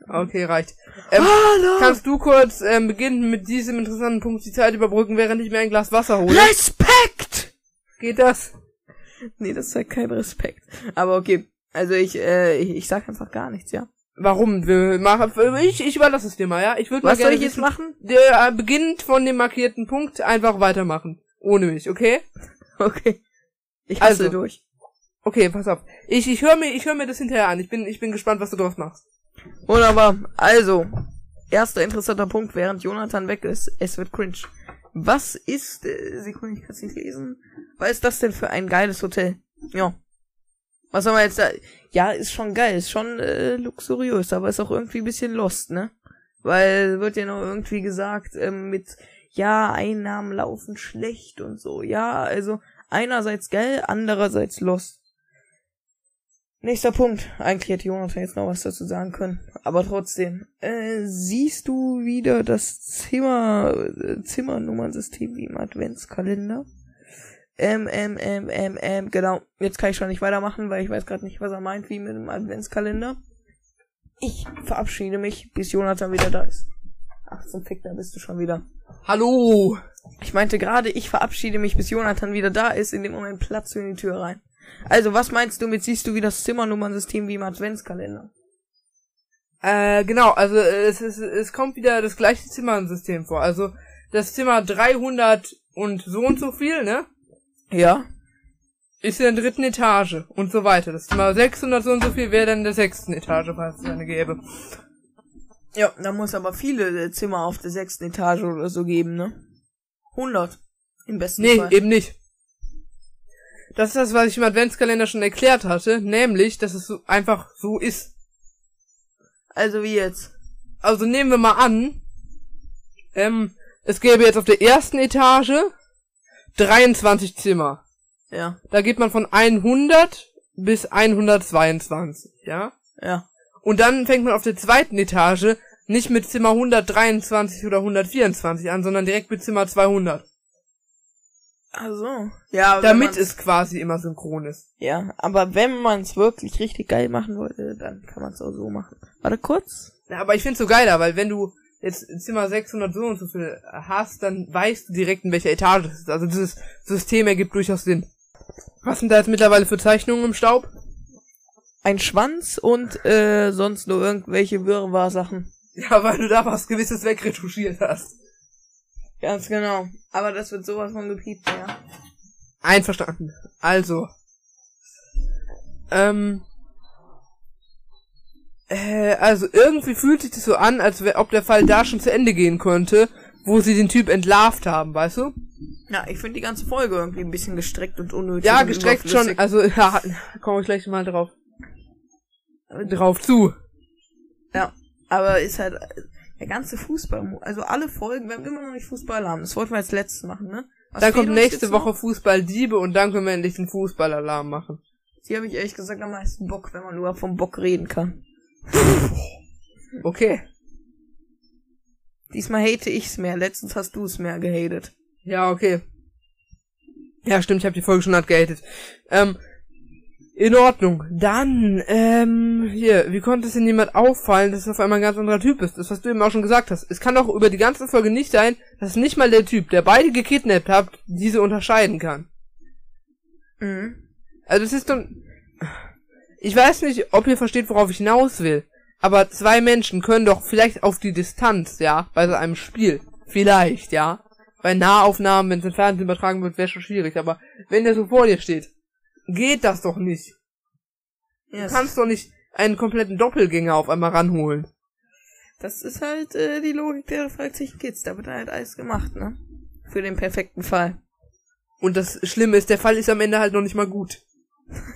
Okay, reicht. Ähm, Hallo. Kannst du kurz ähm, beginnen mit diesem interessanten Punkt die Zeit überbrücken, während ich mir ein Glas Wasser hole? Respekt! Geht das? Nee, das ist halt kein Respekt. Aber okay. Also ich, äh, ich, ich sag einfach gar nichts, ja. Warum? Wir machen, ich, ich überlasse es dir mal, ja? Ich würde mal Was gerne soll ich jetzt machen? Der äh, beginnt von dem markierten Punkt einfach weitermachen. Ohne mich, okay? Okay. Ich hasse also, durch. Okay, pass auf. Ich, ich höre mir, ich höre mir das hinterher an. Ich bin, ich bin gespannt, was du draus machst. Wunderbar. Also, erster interessanter Punkt, während Jonathan weg ist. Es wird cringe. Was ist, äh, Sekunde, ich kann es nicht lesen. Was ist das denn für ein geiles Hotel? Ja. Was soll man jetzt da? Ja, ist schon geil, ist schon äh, luxuriös, aber ist auch irgendwie ein bisschen lost, ne? Weil wird ja noch irgendwie gesagt, ähm, mit ja, Einnahmen laufen schlecht und so. Ja, also einerseits geil, andererseits lost. Nächster Punkt. Eigentlich hätte Jonathan jetzt noch was dazu sagen können. Aber trotzdem. Äh, siehst du wieder das Zimmer, äh, Zimmernummernsystem wie im Adventskalender? Ähm, ähm, ähm, ähm, ähm, genau. Jetzt kann ich schon nicht weitermachen, weil ich weiß gerade nicht, was er meint, wie mit dem Adventskalender. Ich verabschiede mich, bis Jonathan wieder da ist. Ach, zum Fick, da bist du schon wieder. Hallo! Ich meinte gerade, ich verabschiede mich, bis Jonathan wieder da ist. In dem Moment platzt du in die Tür rein. Also, was meinst du mit siehst du wie das Zimmernummernsystem wie im Adventskalender? Äh, genau, also es, ist, es kommt wieder das gleiche Zimmernsystem vor. Also das Zimmer 300 und so und so viel, ne? Ja. Ist in der dritten Etage und so weiter. Das Zimmer 600 so und so viel wäre dann in der sechsten Etage, falls es eine gäbe. Ja, da muss aber viele Zimmer auf der sechsten Etage oder so geben, ne? 100. Im besten Nee, Fall. eben nicht. Das ist das, was ich im Adventskalender schon erklärt hatte, nämlich, dass es so einfach so ist. Also wie jetzt? Also nehmen wir mal an, ähm, es gäbe jetzt auf der ersten Etage 23 Zimmer. Ja, Da geht man von 100 bis 122, ja? ja. Und dann fängt man auf der zweiten Etage nicht mit Zimmer 123 oder 124 an, sondern direkt mit Zimmer 200. Also. Ja, Damit es quasi immer synchron ist. Ja, aber wenn man es wirklich richtig geil machen wollte, dann kann man es auch so machen. Warte kurz. Ja, aber ich find's so geiler, weil wenn du jetzt Zimmer 600 so und so viel hast, dann weißt du direkt, in welcher Etage es ist. Also dieses System ergibt durchaus Sinn. Was sind da jetzt mittlerweile für Zeichnungen im Staub? Ein Schwanz und äh, sonst nur irgendwelche Wirrwarr-Sachen. Ja, weil du da was gewisses wegretuschiert hast. Ganz genau. Aber das wird sowas von gepiept, ja. Einverstanden. Also. Ähm. Äh, also irgendwie fühlt sich das so an, als wär, ob der Fall da schon zu Ende gehen könnte, wo sie den Typ entlarvt haben, weißt du? Ja, ich finde die ganze Folge irgendwie ein bisschen gestreckt und unnötig. Ja, und gestreckt schon, also ja, komme ich gleich mal drauf. Drauf zu. Ja, aber ist halt der ganze Fußball, also alle Folgen, wir haben immer noch nicht Fußball haben. Das wollten wir als letztes machen, ne? Was Dann kommt nächste? Woche Fußball-Diebe und dann können wir endlich den Fußballalarm machen. Hier habe ich ehrlich gesagt am meisten Bock, wenn man nur vom Bock reden kann. Okay. Diesmal hate ich's mehr. Letztens hast du es mehr gehatet. Ja, okay. Ja, stimmt, ich habe die Folge schon hart gehatet. Ähm, in Ordnung. Dann, ähm, hier, wie konnte es denn jemand auffallen, dass es auf einmal ein ganz anderer Typ ist? Das, was du eben auch schon gesagt hast. Es kann doch über die ganze Folge nicht sein, dass nicht mal der Typ, der beide gekidnappt hat, diese unterscheiden kann. Mhm. Also es ist doch... Ich weiß nicht, ob ihr versteht, worauf ich hinaus will. Aber zwei Menschen können doch vielleicht auf die Distanz, ja, bei so einem Spiel. Vielleicht, ja. Bei Nahaufnahmen, wenn es im Fernsehen übertragen wird, wäre schon schwierig. Aber wenn der so vor dir steht, geht das doch nicht. Ja, Du kannst doch nicht einen kompletten Doppelgänger auf einmal ranholen. das ist halt äh, die Logik der Fragezeichen Kids. Da wird halt alles gemacht, ne? Für den perfekten Fall. Und das Schlimme ist, der Fall ist am Ende halt noch nicht mal gut.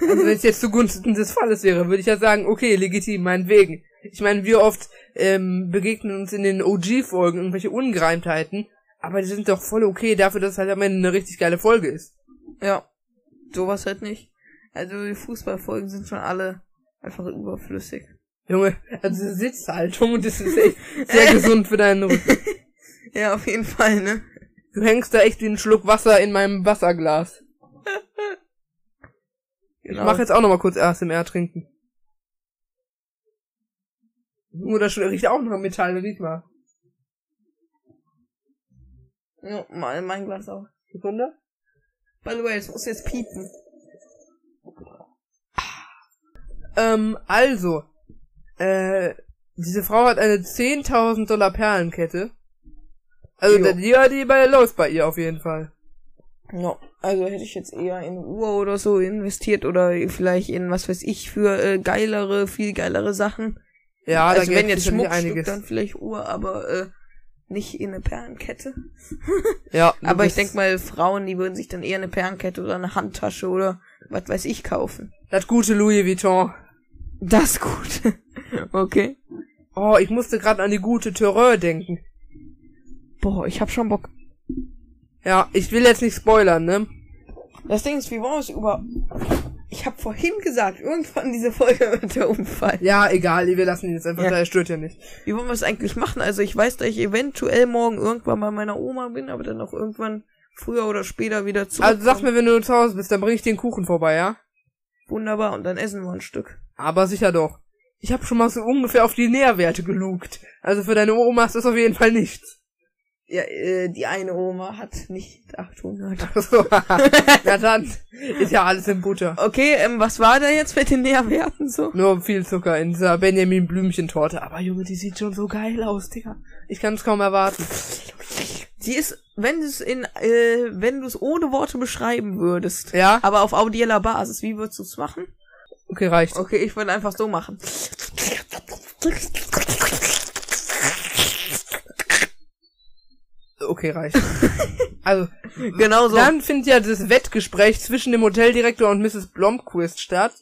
Also wenn es jetzt zugunsten des Falles wäre, würde ich ja sagen, okay, legitim, meinetwegen. Ich meine, wie oft ähm, begegnen uns in den OG-Folgen irgendwelche Ungereimtheiten, aber die sind doch voll okay dafür, dass es halt am Ende eine richtig geile Folge ist. Ja. Sowas halt nicht. Also die Fußballfolgen sind schon alle einfach überflüssig. Junge, also Sitzhaltung, und das ist echt sehr gesund für deinen Rücken. Ja, auf jeden Fall, ne? Du hängst da echt wie ein Schluck Wasser in meinem Wasserglas. Ich Genau. mach jetzt auch noch mal kurz ASMR trinken. Nur das riecht auch nach Metall, riech mal. Ja, mal mein Glas auch. Sekunde. By the way, es muss jetzt piepen. Ähm, also, äh, diese Frau hat eine 10.000 Dollar Perlenkette. Also, Jo. die, die bei läuft bei ihr auf jeden Fall. Ja, also hätte ich jetzt eher in Uhr oder so investiert oder vielleicht in was weiß ich für äh, geilere, viel geilere Sachen. Ja, also da geht wenn jetzt Schmuckstück, einiges. dann vielleicht Uhr, aber äh, nicht in eine Perlenkette. Ja, Aber ich denk mal, Frauen, die würden sich dann eher eine Perlenkette oder eine Handtasche oder was weiß ich kaufen. Das gute Louis Vuitton. Das gut. okay. Oh, ich musste gerade an die gute Terreur denken. Boah, ich hab schon Bock. Ja, ich will jetzt nicht spoilern, ne? Das Ding ist, wie wollen wir es über... Ich hab vorhin gesagt, irgendwann diese Folge wird der Unfall. Ja, egal, wir lassen ihn jetzt einfach Ja. da, er stört ja nicht. Wie wollen wir es eigentlich machen? Also ich weiß, dass ich eventuell morgen irgendwann bei meiner Oma bin, aber dann auch irgendwann früher oder später wieder zurück. Also sag mir, wenn du zu Hause bist, dann bring ich den Kuchen vorbei, ja? Wunderbar, und dann essen wir ein Stück. Aber sicher doch. Ich habe schon mal so ungefähr auf die Nährwerte gelugt. Also für deine Oma ist das auf jeden Fall nichts. Ja, äh, die eine Oma hat nicht 800. So, Na dann, ist ja alles in Butter. Okay, ähm, was war da jetzt mit den Nährwerten so? Nur viel Zucker in dieser Benjamin Blümchen-Torte. Aber Junge, die sieht schon so geil aus, Digga. Ich kann es kaum erwarten. Sie ist, wenn du es in, äh, wenn du es ohne Worte beschreiben würdest, Ja? aber auf audieller Basis, wie würdest du es machen? Okay, reicht. Okay, ich würde einfach so machen. Okay, reicht. Also, Genau so. dann findet ja das Wettgespräch zwischen dem Hoteldirektor und Mrs. Blomquist statt.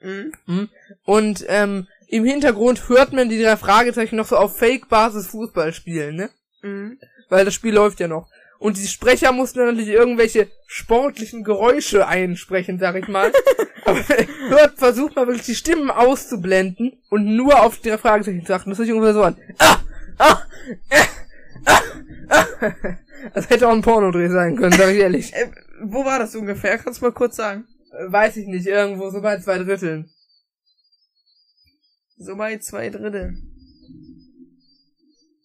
Mhm. Und ähm, im Hintergrund hört man die drei Fragezeichen noch so auf Fake-Basis Fußball spielen, ne? Mhm. Weil das Spiel läuft ja noch. Und die Sprecher mussten natürlich irgendwelche sportlichen Geräusche einsprechen, sag ich mal. Aber hört, versucht mal wirklich die Stimmen auszublenden und nur auf die drei Fragezeichen zu achten. Das hört sich ungefähr so an. Ah! Ah! Äh, ah! Das hätte auch ein Pornodreh sein können, sag ich ehrlich. Äh, wo war das ungefähr? Kannst du mal kurz sagen? Äh, Weiß ich nicht, irgendwo so bei zwei Dritteln. So bei zwei Drittel.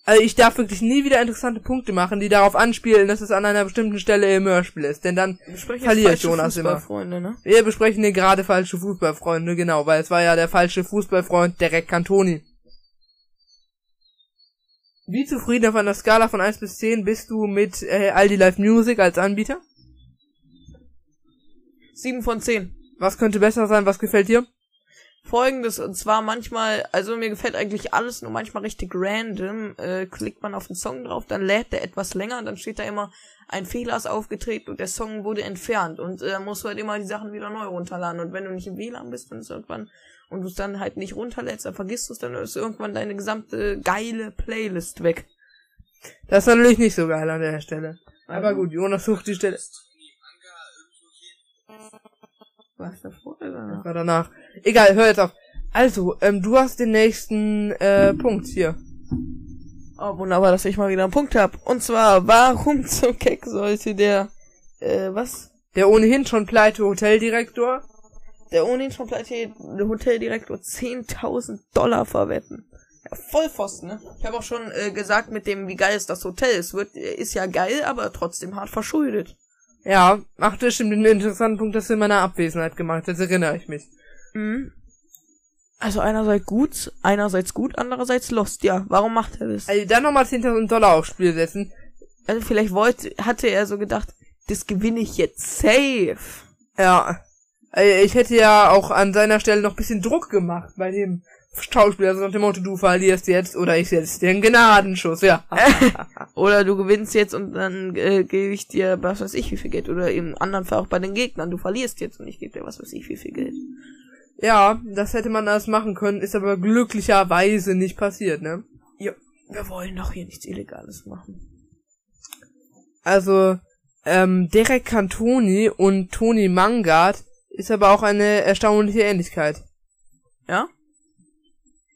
Also ich darf wirklich nie wieder interessante Punkte machen, die darauf anspielen, dass es an einer bestimmten Stelle im Hörspiel ist. Denn dann Verliert Jonas immer. Ne? Wir besprechen hier gerade falsche Fußballfreunde, genau, weil es war ja der falsche Fußballfreund Derek Cantoni. Wie zufrieden auf einer Skala von 1 bis 10 bist du mit äh, Aldi Live Music als Anbieter? Sieben von zehn. Was könnte besser sein? Was gefällt dir? Folgendes, und zwar manchmal, also mir gefällt eigentlich alles, nur manchmal richtig random, äh, klickt man auf den Song drauf, dann lädt der etwas länger und dann steht da immer, ein Fehler ist aufgetreten und der Song wurde entfernt und äh, musst du halt immer die Sachen wieder neu runterladen und wenn du nicht im WLAN bist, dann ist irgendwann, und du es dann halt nicht runterlädst, dann vergisst du es, dann ist irgendwann deine gesamte geile Playlist weg. Das ist natürlich nicht so geil an der Stelle. Aber gut, Jonas sucht die Stelle. Was davor oder danach? Das war danach. Egal, hör jetzt auf. Also, ähm, du hast den nächsten äh, Punkt hier. Oh, wunderbar, dass ich mal wieder einen Punkt hab. Und zwar, warum zum Keck sollte der, äh, was? Der ohnehin schon pleite Hoteldirektor Der ohnehin schon pleite Hoteldirektor 10.000 Dollar verwetten. Ja, Vollpfosten, ne? Ich habe auch schon äh, gesagt mit dem, wie geil ist das Hotel. Es wird, äh, ist ja geil, aber trotzdem hart verschuldet. Ja, ach, das stimmt, den interessanten Punkt hast du in meiner Abwesenheit gemacht, jetzt erinnere ich mich. Mhm. Also einerseits gut, einerseits gut, andererseits lost. Ja, warum macht er das? Also dann nochmal 10.000 Dollar aufs Spiel setzen. Also vielleicht wollte, hatte er so gedacht, das gewinne ich jetzt safe. Ja. Also Ich hätte ja auch an seiner Stelle noch bisschen Druck gemacht bei dem Schauspieler, also nach dem Motto, du verlierst jetzt oder ich setze dir einen Gnadenschuss, ja. Oder du gewinnst jetzt und dann äh, gebe ich dir was weiß ich wie viel Geld. Oder im anderen Fall auch bei den Gegnern. Du verlierst jetzt und ich gebe dir was weiß ich wie viel Geld. ja, das hätte man alles machen können, ist aber glücklicherweise nicht passiert, ne? Ja, wir wollen doch hier nichts Illegales machen. Also, ähm, Derek Cantoni und Tony Mangard ist aber auch eine erstaunliche Ähnlichkeit. Ja?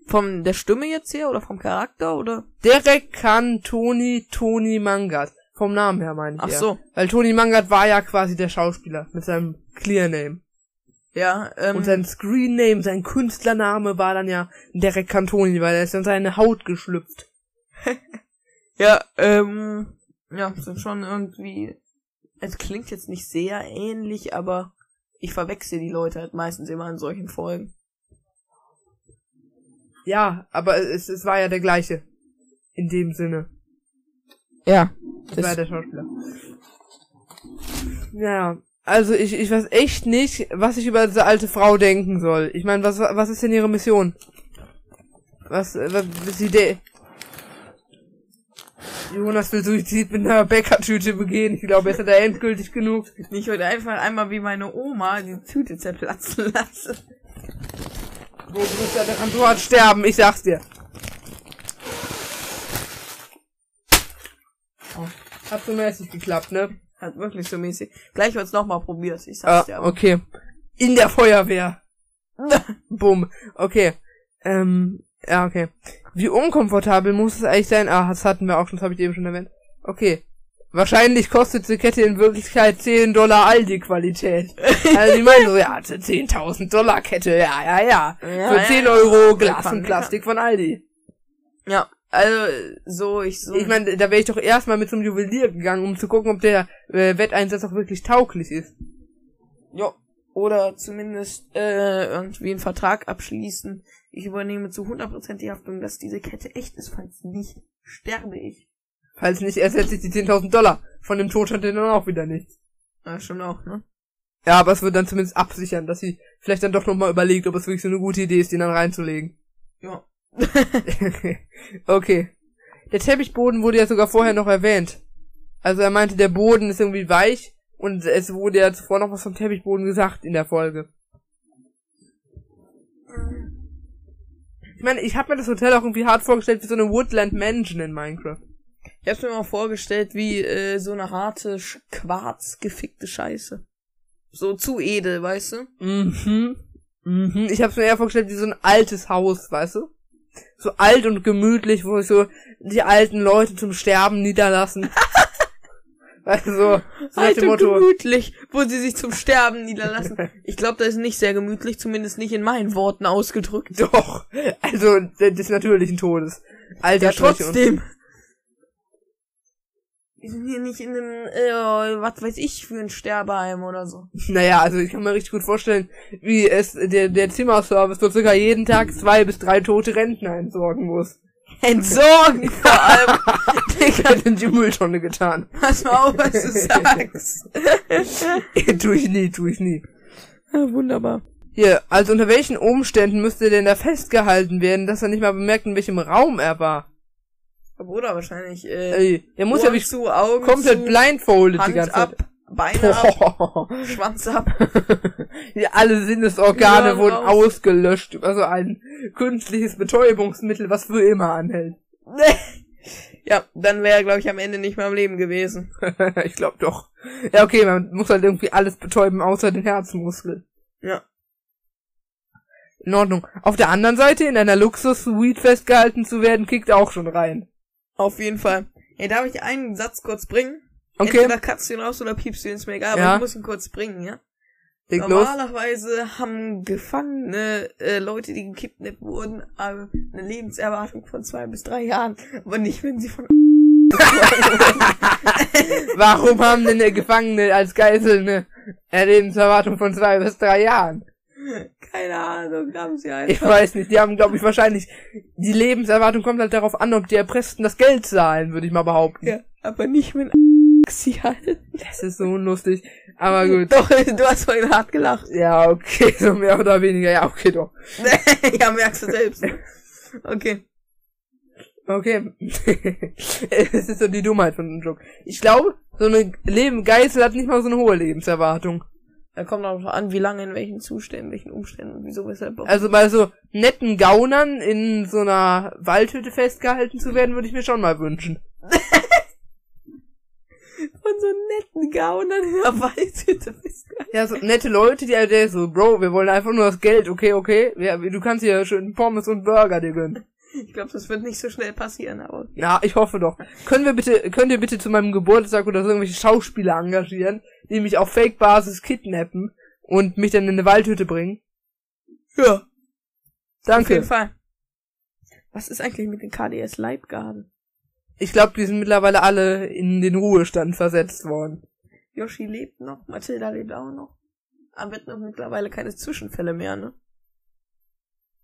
Von der Stimme jetzt her oder vom Charakter oder? Derek Cantoni, Tony Mangard. Vom Namen her meine ich. Ach eher. so. Weil Tony Mangard war ja quasi der Schauspieler mit seinem Clear Name. Ja, ähm, Und sein Screen Name, sein Künstlername war dann ja Derek Cantoni, weil er ist in seine Haut geschlüpft. ja, ähm, ja, sind schon irgendwie, es klingt jetzt nicht sehr ähnlich, aber ich verwechsel die Leute halt meistens immer in solchen Folgen. Ja, aber es, es war ja der gleiche. In dem Sinne. Ja. Das Das- war der Schauspieler. Ja, also ich, ich weiß echt nicht, was ich über diese alte Frau denken soll. Ich meine, was, was ist denn ihre Mission? Was, was ist die Idee? Jonas will Suizid mit einer Bäckertüte begehen. Ich glaube, jetzt hat da endgültig genug. Ich würde einfach einmal wie meine Oma die Tüte zerplatzen lassen. Wo Brüster, der kann so sterben, ich sag's dir. Oh. Hat so mäßig geklappt, ne? Hat wirklich so mäßig. Gleich wird's nochmal probiert, ich sag's ah, dir. Aber. Okay. In der Feuerwehr. Bumm. Okay. Ähm, ja, okay. Wie unkomfortabel muss es eigentlich sein? Ah, das hatten wir auch schon, das habe ich eben schon erwähnt. Okay. Wahrscheinlich kostet die Kette in Wirklichkeit 10 Dollar Aldi-Qualität. Also die meinen so, ja, 10.000 Dollar Kette, ja, ja, ja. Ja, Für ja, 10 ja. Euro Glas und Plastik von Aldi. Ja, also so, ich so. Ich meine, da wäre ich doch erstmal mit zum Juwelier gegangen, um zu gucken, ob der äh, Wetteinsatz auch wirklich tauglich ist. ja. Oder zumindest äh, irgendwie einen Vertrag abschließen. Ich übernehme zu 100% die Haftung, dass diese Kette echt ist, falls nicht, sterbe ich. Falls nicht, ersetze ich die 10.000 Dollar. Von dem Tod hat er dann auch wieder nichts. Ja, schon auch, ne? Ja, aber es wird dann zumindest absichern, dass sie vielleicht dann doch nochmal überlegt, ob es wirklich so eine gute Idee ist, den dann reinzulegen. Ja. okay. Der Teppichboden wurde ja sogar vorher noch erwähnt. Also er meinte, der Boden ist irgendwie weich und es wurde ja zuvor noch was vom Teppichboden gesagt in der Folge. Ich meine, ich habe mir das Hotel auch irgendwie hart vorgestellt wie so eine Woodland Mansion in Minecraft. Ich hab's mir mal vorgestellt, wie äh, so eine harte, quarzgefickte Scheiße. So zu edel, weißt du? Mhm. Mhm. Ich hab's mir eher vorgestellt wie so ein altes Haus, weißt du? So alt und gemütlich, wo sich so die alten Leute zum Sterben niederlassen. du, so, so nach Alt dem und Motto. gemütlich, wo sie sich zum Sterben niederlassen. Ich glaube, das ist nicht sehr gemütlich, zumindest nicht in meinen Worten ausgedrückt. Doch. Also, des natürlichen Todes. Alter Ja, trotzdem. Wir sind hier nicht in einem, äh, was weiß ich, für ein Sterbeheim oder so. Naja, also ich kann mir richtig gut vorstellen, wie es der, der Zimmerservice dort sogar jeden Tag zwei bis drei tote Rentner entsorgen muss. Entsorgen vor allem. Digga, in die Mülltonne getan. Pass mal auf, was du sagst. tu ich nie, tu ich nie. Ja, wunderbar. Hier, also unter welchen Umständen müsste denn da festgehalten werden, dass er nicht mal bemerkt, in welchem Raum er war? Oder wahrscheinlich, äh, Ey, der muss ja zu, Augen komplett zu, blindfolded die Hand ganze Zeit. ab, Beine ab, Boah. Schwanz ab. Ja, alle Sinnesorgane wurden raus. ausgelöscht über so ein künstliches Betäubungsmittel, was für immer anhält. ja, dann wäre er, glaube ich, am Ende nicht mehr am Leben gewesen. ich glaube doch. Ja, okay, man muss halt irgendwie alles betäuben, außer den Herzmuskel. Ja. In Ordnung. Auf der anderen Seite, in einer Luxus-Suite festgehalten zu werden, kickt auch schon rein. Auf jeden Fall. Hey, darf ich einen Satz kurz bringen? Okay, Entweder katzt du ihn raus oder piepst du ihn, ist mir egal, aber Ja. ich muss ihn kurz bringen, ja? leg los. Normalerweise haben Gefangene, äh, Leute, die gekidnappt wurden, äh, eine Lebenserwartung von zwei bis drei Jahren, aber nicht, wenn sie von Warum haben denn Gefangene als Geisel eine Lebenserwartung von zwei bis drei Jahren? Keine Ahnung, haben sie Ich einfach. weiß nicht, die haben, glaube ich, wahrscheinlich, die Lebenserwartung kommt halt darauf an, ob die Erpressten das Geld zahlen, würde ich mal behaupten. Ja, aber nicht, wenn sie halten. Das ist so lustig. Aber gut. Doch, du hast vorhin hart gelacht. Ja, okay, so mehr oder weniger. Ja, okay, doch. ja, merkst du selbst. Okay. Okay. Es ist so die Dummheit von dem Joke. Ich glaube, so eine Leben Geißel hat nicht mal so eine hohe Lebenserwartung. Da kommt auch an, wie lange, in welchen Zuständen, in welchen Umständen und wieso, weshalb. auch. Also bei so netten Gaunern in so einer Waldhütte festgehalten zu werden, würde ich mir schon mal wünschen. Von so netten Gaunern in der Waldhütte festgehalten. Ja, so nette Leute, die halt so, Bro, wir wollen einfach nur das Geld, okay, okay. Ja, du kannst hier schön Pommes und Burger dir gönnen. Ich glaube, das wird nicht so schnell passieren, aber. Ja, ich hoffe doch. Können wir bitte, könnt ihr bitte zu meinem Geburtstag oder so irgendwelche Schauspieler engagieren, die mich auf Fake-Basis kidnappen und mich dann in eine Waldhütte bringen? Ja. Auf jeden Danke. Fall. Was ist eigentlich mit den KDS Leibgarden? Ich glaube, die sind mittlerweile alle in den Ruhestand versetzt worden. Yoshi lebt noch, Mathilda lebt auch noch. Aber wird noch mittlerweile keine Zwischenfälle mehr, ne?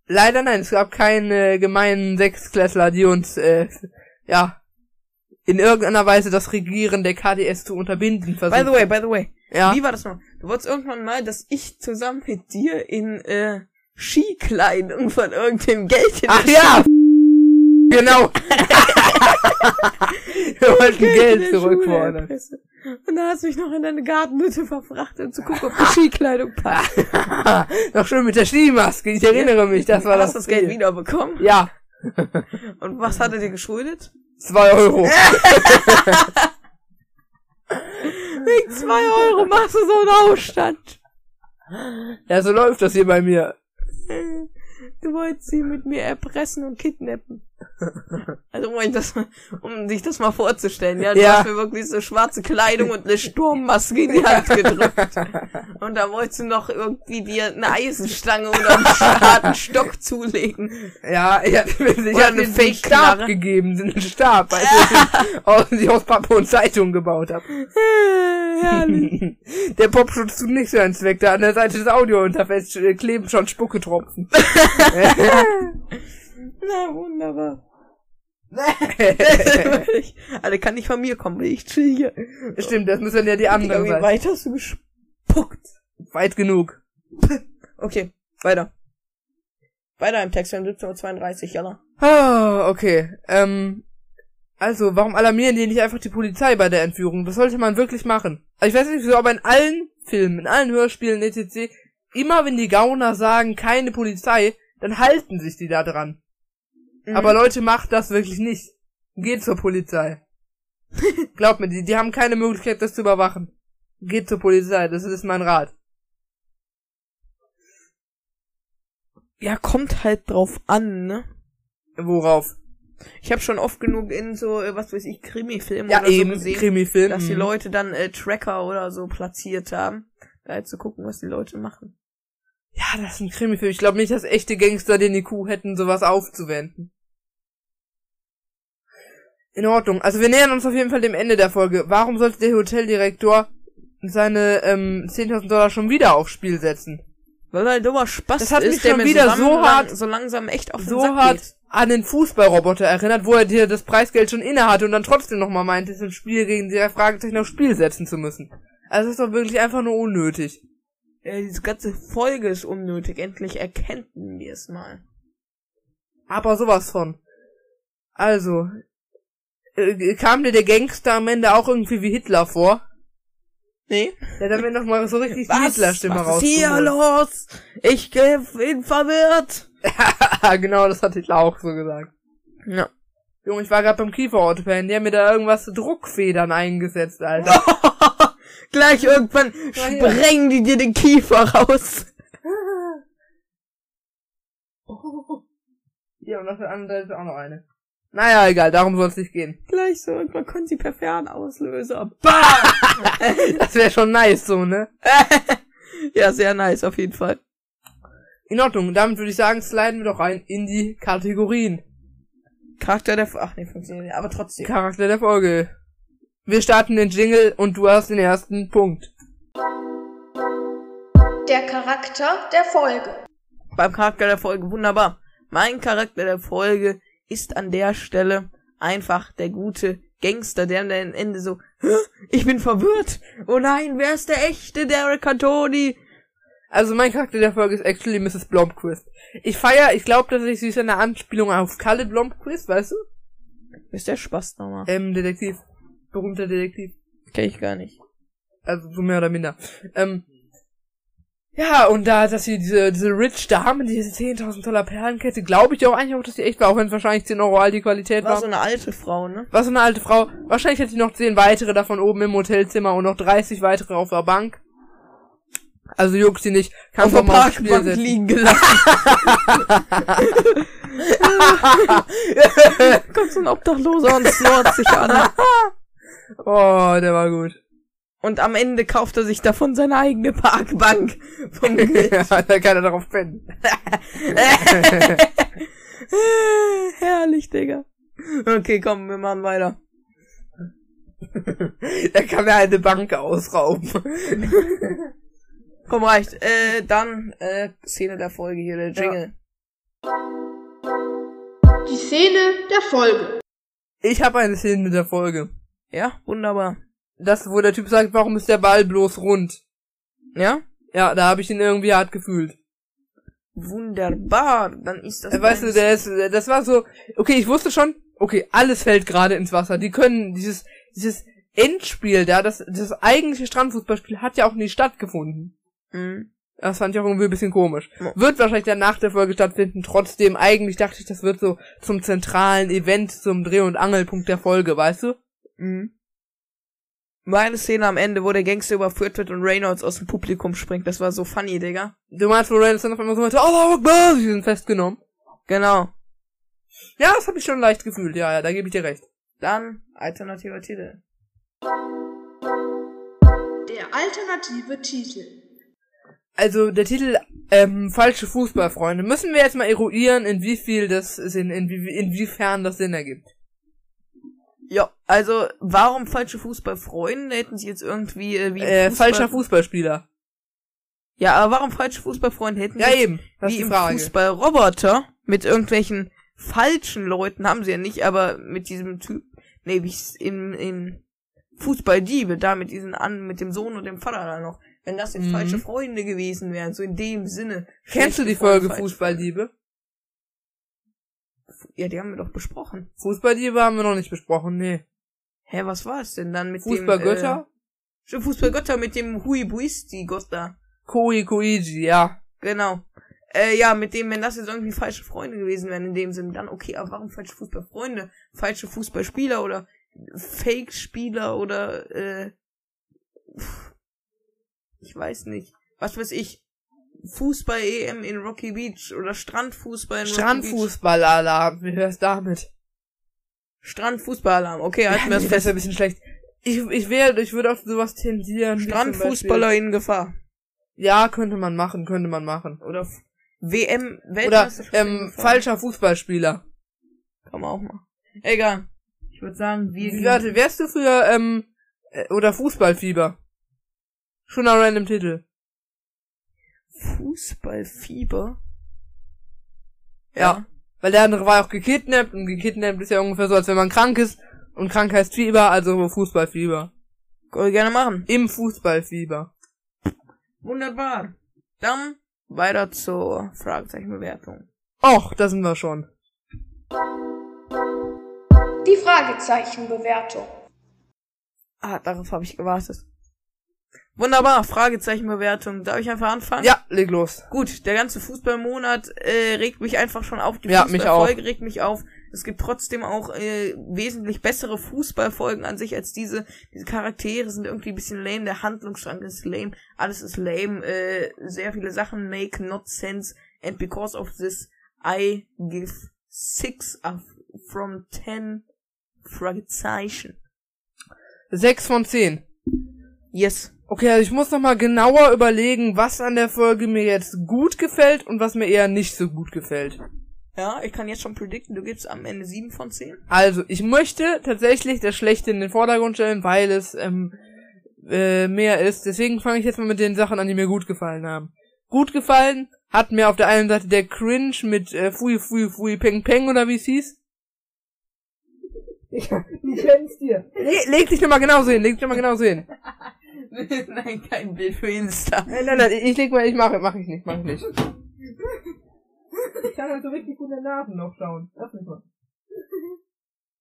Leider nein, es gab keine gemeinen Sechsklässler, die uns, äh, ja, in irgendeiner Weise das Regieren der KDS zu unterbinden By versuchen. the way, by the way. ja. Wie war das noch? Du wolltest irgendwann mal, dass ich zusammen mit dir in, äh, Skikleidung von irgendeinem Geld in Ach ja! genau! Wir wollten Geld zurückfordern. Und dann hast du mich noch in deine Gartenhütte verfrachtet, um zu gucken, ob die Skikleidung passt. Noch schön mit der Skimaske, ich erinnere mich, das war das. hast das Geld wiederbekommen. Ja, Und was hat er dir geschuldet? zwei Euro. Wegen zwei Euro machst du so einen Aufstand. Ja, so läuft das hier bei mir. Du wolltest sie mit mir erpressen und kidnappen. Also um, das, um sich das mal vorzustellen, ja, du Ja. hast mir wirklich so schwarze Kleidung und eine Sturmmaske in die Hand gedrückt. Und da wolltest du noch irgendwie dir eine Eisenstange oder einen harten Stock zulegen. Ja, ich hatte mir eine einen Fake-Knarre. Stab gegeben, einen Stab, als ich aus, die ich aus Pappe und Zeitung gebaut habe. Herrlich. Der Popschutz tut nicht so einen Zweck, da an der Seite des Audiointerface äh, kleben schon Spucketropfen. Na, wunderbar. Alle kann nicht von mir kommen, ich chill hier. Stimmt, das müssen ja die anderen sein. weit hast du gespuckt? Weit genug. Okay, weiter. Weiter im Text, wir haben 17.32 Uhr, Jalla. Ah, okay. Ähm, also, warum alarmieren die nicht einfach die Polizei bei der Entführung? Das sollte man wirklich machen. Also ich weiß nicht wieso, aber in allen Filmen, in allen Hörspielen, etc., immer wenn die Gauner sagen, keine Polizei, dann halten sich die da dran. Mhm. Aber Leute, macht das wirklich nicht. Geht zur Polizei. Glaubt mir, die, die haben keine Möglichkeit, das zu überwachen. Geht zur Polizei, das ist mein Rat. Ja, kommt halt drauf an, ne? Worauf? Ich habe schon oft genug in so, äh, was weiß ich, Krimi-Filmen Ja, oder eben, so gesehen, Krimi-Film. dass die Mhm. Leute dann äh, Tracker oder so platziert haben, da halt zu gucken, was die Leute machen. Ja, das ist ein Krimi-Film. Ich glaube nicht, dass echte Gangster den IQ hätten, sowas aufzuwenden. In Ordnung. Also wir nähern uns auf jeden Fall dem Ende der Folge. Warum sollte der Hoteldirektor seine ähm, 10.000 Dollar schon wieder aufs Spiel setzen? Weil er ein dummer Spaß Das hat ist, mich der schon wieder so, so lang, hart- so langsam echt auf den So Sack geht. an den Fußballroboter erinnert, wo er dir das Preisgeld schon inne hatte und dann trotzdem nochmal meinte, es ein Spiel gegen die Fragezeichen aufs Spiel setzen zu müssen. Also das ist doch wirklich einfach nur unnötig. Äh, diese ganze Folge ist unnötig. Endlich erkennen wir es mal. Aber sowas von. Also, äh, kam dir der Gangster am Ende auch irgendwie wie Hitler vor? Nee? Der hat mir noch mal so richtig die Hitler-Stimme was ist hier los? Ich bin verwirrt. genau, das hat Hitler auch so gesagt. Ja. Junge, ich war gerade beim Kieferorthopäden, die haben mir da irgendwas Druckfedern eingesetzt, Alter. Gleich irgendwann sprengen die dir den Kiefer raus. Hier, und auf der anderen Seite ist auch noch eine. Naja, egal, darum soll es nicht gehen. Gleich so, irgendwann können sie per Fernauslöser. Das wäre schon nice, so, ne? ja, sehr nice, auf jeden Fall. In Ordnung, damit würde ich sagen, sliden wir doch rein in die Kategorien. Charakter der... Ach nee, funktioniert nicht, aber trotzdem. Charakter der Folge. Wir starten den Jingle und du hast den ersten Punkt. Der Charakter der Folge. Beim Charakter der Folge, wunderbar. Mein Charakter der Folge ist an der Stelle einfach der gute Gangster, der am Ende so, "Hä? ich bin verwirrt. Oh nein, wer ist der echte Derek Cantoni? Also mein Charakter der Folge ist actually Mrs. Blomquist. Ich feier, ich glaube tatsächlich, sie ist eine Anspielung auf Kalle Blomquist, weißt du? Ist der Spaß nochmal? Ähm, Detektiv. Berühmter Detektiv. Kenn ich gar nicht. Also so mehr oder minder. Ähm, ja, und da, dass sie diese, diese Rich Dame, diese 10.000 Dollar Perlenkette, glaube ich auch eigentlich auch, dass die echt war, auch wenn es wahrscheinlich 10 Euro all die Qualität war. War so eine alte Frau, ne? War so eine alte Frau. Wahrscheinlich hat sie noch 10 weitere davon oben im Hotelzimmer und noch 30 weitere auf der Bank. Also juckt sie nicht. Kann doch mal aufs Spiel Parkbank setzen. liegen gelassen. Kommt so ein Obdachloser und snort sich an. Oh, der war gut. Und am Ende kauft er sich davon seine eigene Parkbank. Vom Geld. ja, da kann er darauf pennen. Herrlich, Digga. Okay, komm, wir machen weiter. da kann er eine Bank ausrauben. Komm, reicht. Äh, dann, äh, Szene der Folge hier, der Jingle. Die Szene der Folge. Ich habe eine Szene mit der Folge. Ja, wunderbar. Das, wo der Typ sagt, warum ist der Ball bloß rund? Ja? Ja, da habe ich ihn irgendwie hart gefühlt. Wunderbar. Dann ist das. Äh, Weißt du, der ist, das war so, okay, ich wusste schon, okay, alles fällt gerade ins Wasser. Die können dieses, dieses Endspiel da, das, das eigentliche Strandfußballspiel hat ja auch nie stattgefunden. Mhm. Das fand ich auch irgendwie ein bisschen komisch. Ja. Wird wahrscheinlich dann nach der Folge stattfinden. Trotzdem, eigentlich dachte ich, das wird so zum zentralen Event, zum Dreh- und Angelpunkt der Folge, weißt du? Mhm. Meine Szene am Ende, wo der Gangster überführt wird und Reynolds aus dem Publikum springt, das war so funny, Digga. Du meinst, wo Reynolds dann auf einmal so meinte, Allah Akbar, sie sind festgenommen. Genau. Ja, das habe ich schon leicht gefühlt, ja, ja, da gebe ich dir recht. Dann alternativer Titel. Der alternative Titel. Also der Titel ähm, falsche Fußballfreunde müssen wir jetzt mal eruieren, in wie viel das Sinn, in wie, inwiefern das Sinn ergibt. Ja, also warum falsche Fußballfreunde? Hätten sie jetzt irgendwie äh, wie im Äh, Fußball- falscher Fußballspieler. Ja, aber warum falsche Fußballfreunde? Hätten Ja sie jetzt eben, das wie im. Fußballroboter mit irgendwelchen falschen Leuten haben sie ja nicht, aber mit diesem Typ, nee, wie ich's in, in Fußballdiebe, da mit diesen an, mit dem Sohn und dem Vater da noch. Wenn das jetzt Mhm. falsche Freunde gewesen wären, so in dem Sinne. Kennst du die Folge Fußballdiebe? Ja, die haben wir doch besprochen. Fußballdiebe haben wir noch nicht besprochen, nee. Hä, was war es denn dann mit Fußballgötter? dem, äh, Fußballgötter mit dem Huibuisti-Gott da. Koi Koiji, ja. Genau. Äh, ja, mit dem, wenn das jetzt irgendwie falsche Freunde gewesen wären, in dem Sinne, dann okay, aber warum falsche Fußballfreunde? Falsche Fußballspieler oder Fake-Spieler oder, äh, ich weiß nicht. Was weiß ich? Fußball-EM in Rocky Beach oder Strandfußball in Rocky Beach. Strandfußballalarm, wie hörst damit? Strandfußballalarm, okay, halten wir das fest. ein bisschen schlecht. Ich, ich wäre, ich würde auf sowas tendieren. Strandfußballer in Gefahr. Ja, könnte man machen, könnte man machen. Oder F- WM, Oder, Weltmeisterschaft in ähm, falscher Fußballspieler. Kann man auch mal. Egal. Ich würde sagen, wir Wie, warte, wärst du für, ähm, äh, oder Fußballfieber? Schon ein random Titel. Fußballfieber. Ja. Weil der andere war auch gekidnappt und gekidnappt ist ja ungefähr so, als wenn man krank ist und krank heißt Fieber, also Fußballfieber. Können wir gerne machen. Im Fußballfieber. Wunderbar. Dann weiter zur Fragezeichenbewertung. Och, da sind wir schon. Die Fragezeichenbewertung. Ah, darauf habe ich gewartet. Wunderbar, Fragezeichenbewertung. Darf ich einfach anfangen? Ja, leg los. Gut, der ganze Fußballmonat äh, regt mich einfach schon auf. Die Ja, mich Fußballfolge regt mich auf. Es gibt trotzdem auch äh, wesentlich bessere Fußballfolgen an sich als diese. Diese Charaktere sind irgendwie ein bisschen lame, der Handlungsstrang ist lame, alles ist lame, äh, sehr viele Sachen make not sense and because of this I give six of, from ten Fragezeichen. Sechs von zehn. Yes. Okay, also ich muss noch mal genauer überlegen, was an der Folge mir jetzt gut gefällt und was mir eher nicht so gut gefällt. Ja, ich kann jetzt schon predikten, du gibst am Ende sieben von zehn. Also, ich möchte tatsächlich das Schlechte in den Vordergrund stellen, weil es ähm, äh, mehr ist. Deswegen fange ich jetzt mal mit den Sachen an, die mir gut gefallen haben. Gut gefallen hat mir auf der einen Seite der Cringe mit äh, Fui Fui Fui Peng Peng oder wie es hieß. Ich kenn's dir. Le leg dich nochmal genauso hin, leg dich nochmal genauso hin. Nein, kein Bild für Insta. Nein, nein, nein, ich leg mal, ich mache, mach ich nicht, mach ich nicht. Ich kann halt so richtig gut in den Nasen noch schauen. Lass mich mal.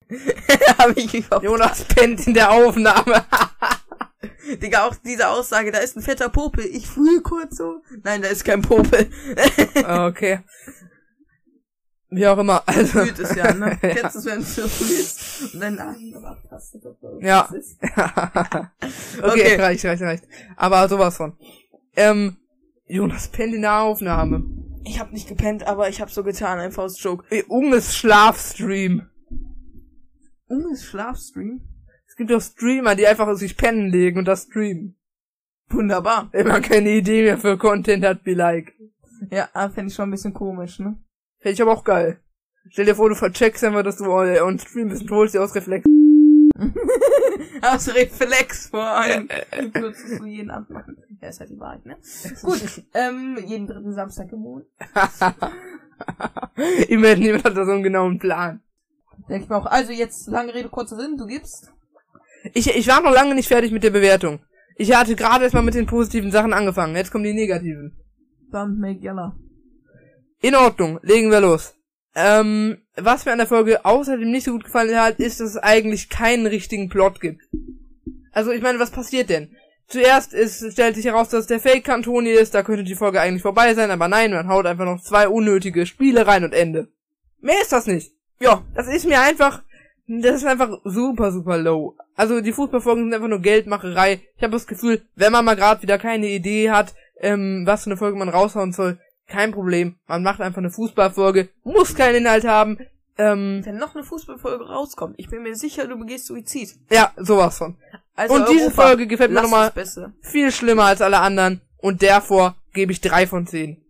Habe ich überhaupt. Jonas pennt in der Aufnahme. Digga, auch diese Aussage, da ist ein fetter Popel. Ich fühle kurz so. Nein, da ist kein Popel. Ah, okay. Wie auch immer, also. Fühlt es ja, ne? Kennst du es, wenn du fühlst und dein Nasen aber abtastet, ob da Ja. okay, Okay. reicht, reicht, reicht. Aber sowas von. Ähm, Jonas pennt in der Aufnahme. Ich hab nicht gepennt, aber ich hab so getan, ein Faust-Joke. Ey, Unges Schlafstream. Unges Schlafstream? Es gibt doch Streamer, die einfach sich pennen legen und das streamen. Wunderbar. Wenn man keine Idee mehr für Content hat, be like. Ja, fände ich schon ein bisschen komisch, ne? Fände ich aber auch geil. Stell dir vor, du vercheckst einfach, dass du äh, on stream bist und holst dir aus Reflex. Aus Reflex vor allem. Würdest du jeden Abend machen. Ja, ist halt die Wahrheit, ne? Gut, ähm, jeden dritten Samstag im Monat. Immerhin niemand hat da so einen genauen Plan. Denke ich mir auch. Also jetzt, lange Rede, kurzer Sinn, du gibst. Ich, ich war noch lange nicht fertig mit der Bewertung. Ich hatte gerade erstmal mit den positiven Sachen angefangen. Jetzt kommen die negativen. Dann make yellow. In Ordnung, legen wir los. Ähm, was mir an der Folge außerdem nicht so gut gefallen hat, ist, dass es eigentlich keinen richtigen Plot gibt. Also, ich meine, was passiert denn? Zuerst ist, stellt sich heraus, dass der Fake-Kantoni ist, da könnte die Folge eigentlich vorbei sein, aber nein, man haut einfach noch zwei unnötige Spiele rein und Ende. Mehr ist das nicht. Ja, das ist mir einfach das ist einfach super, super low. Also die Fußballfolgen sind einfach nur Geldmacherei. Ich habe das Gefühl, wenn man mal gerade wieder keine Idee hat, ähm, was für eine Folge man raushauen soll, kein Problem. Man macht einfach eine Fußballfolge, muss keinen Inhalt haben. Ähm, Wenn noch eine Fußballfolge rauskommt, ich bin mir sicher, du begehst Suizid. ja, sowas von. Also Und diese Europa, Folge gefällt mir nochmal viel schlimmer als alle anderen. Und davor gebe ich drei von zehn.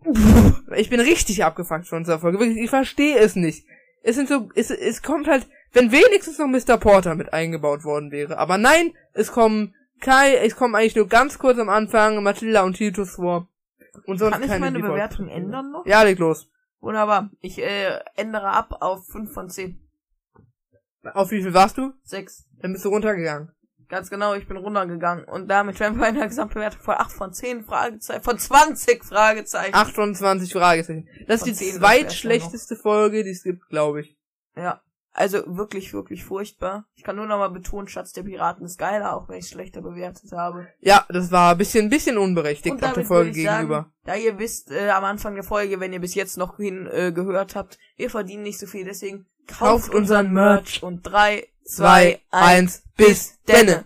ich bin richtig abgefuckt von dieser Folge. Wirklich, ich verstehe es nicht. Es sind so, es, es kommt halt, wenn wenigstens noch Mr. Porter mit eingebaut worden wäre. Aber nein, es kommen Kai, es kommen eigentlich nur ganz kurz am Anfang Matilda und Titus vor. Und sonst Kann ich meine Default- Bewertung ändern noch? Ja, leg los. Wunderbar. Ich äh, ändere ab auf 5 von 10. Auf wie viel warst du? 6. Dann bist du runtergegangen. Ganz genau, ich bin runtergegangen. Und damit wären wir bei einer Gesamtbewertung von 8 von 10 Fragezeichen, von 20 Fragezeichen. 28 Fragezeichen. Das Von ist die 10 wär's ja zweitschlechteste Folge, die es gibt, glaube ich. Ja. Also wirklich, wirklich furchtbar. Ich kann nur nochmal betonen, Schatz der Piraten ist geiler, auch wenn ich es schlechter bewertet habe. Ja, das war ein bisschen, bisschen unberechtigt Und auch der Folge gegenüber. sagen, da ihr wisst, äh, am Anfang der Folge, wenn ihr bis jetzt noch hin äh, gehört habt, wir verdienen nicht so viel, deswegen kauft, Kauft unseren Merch. und drei, Zwei, eins, bis denne.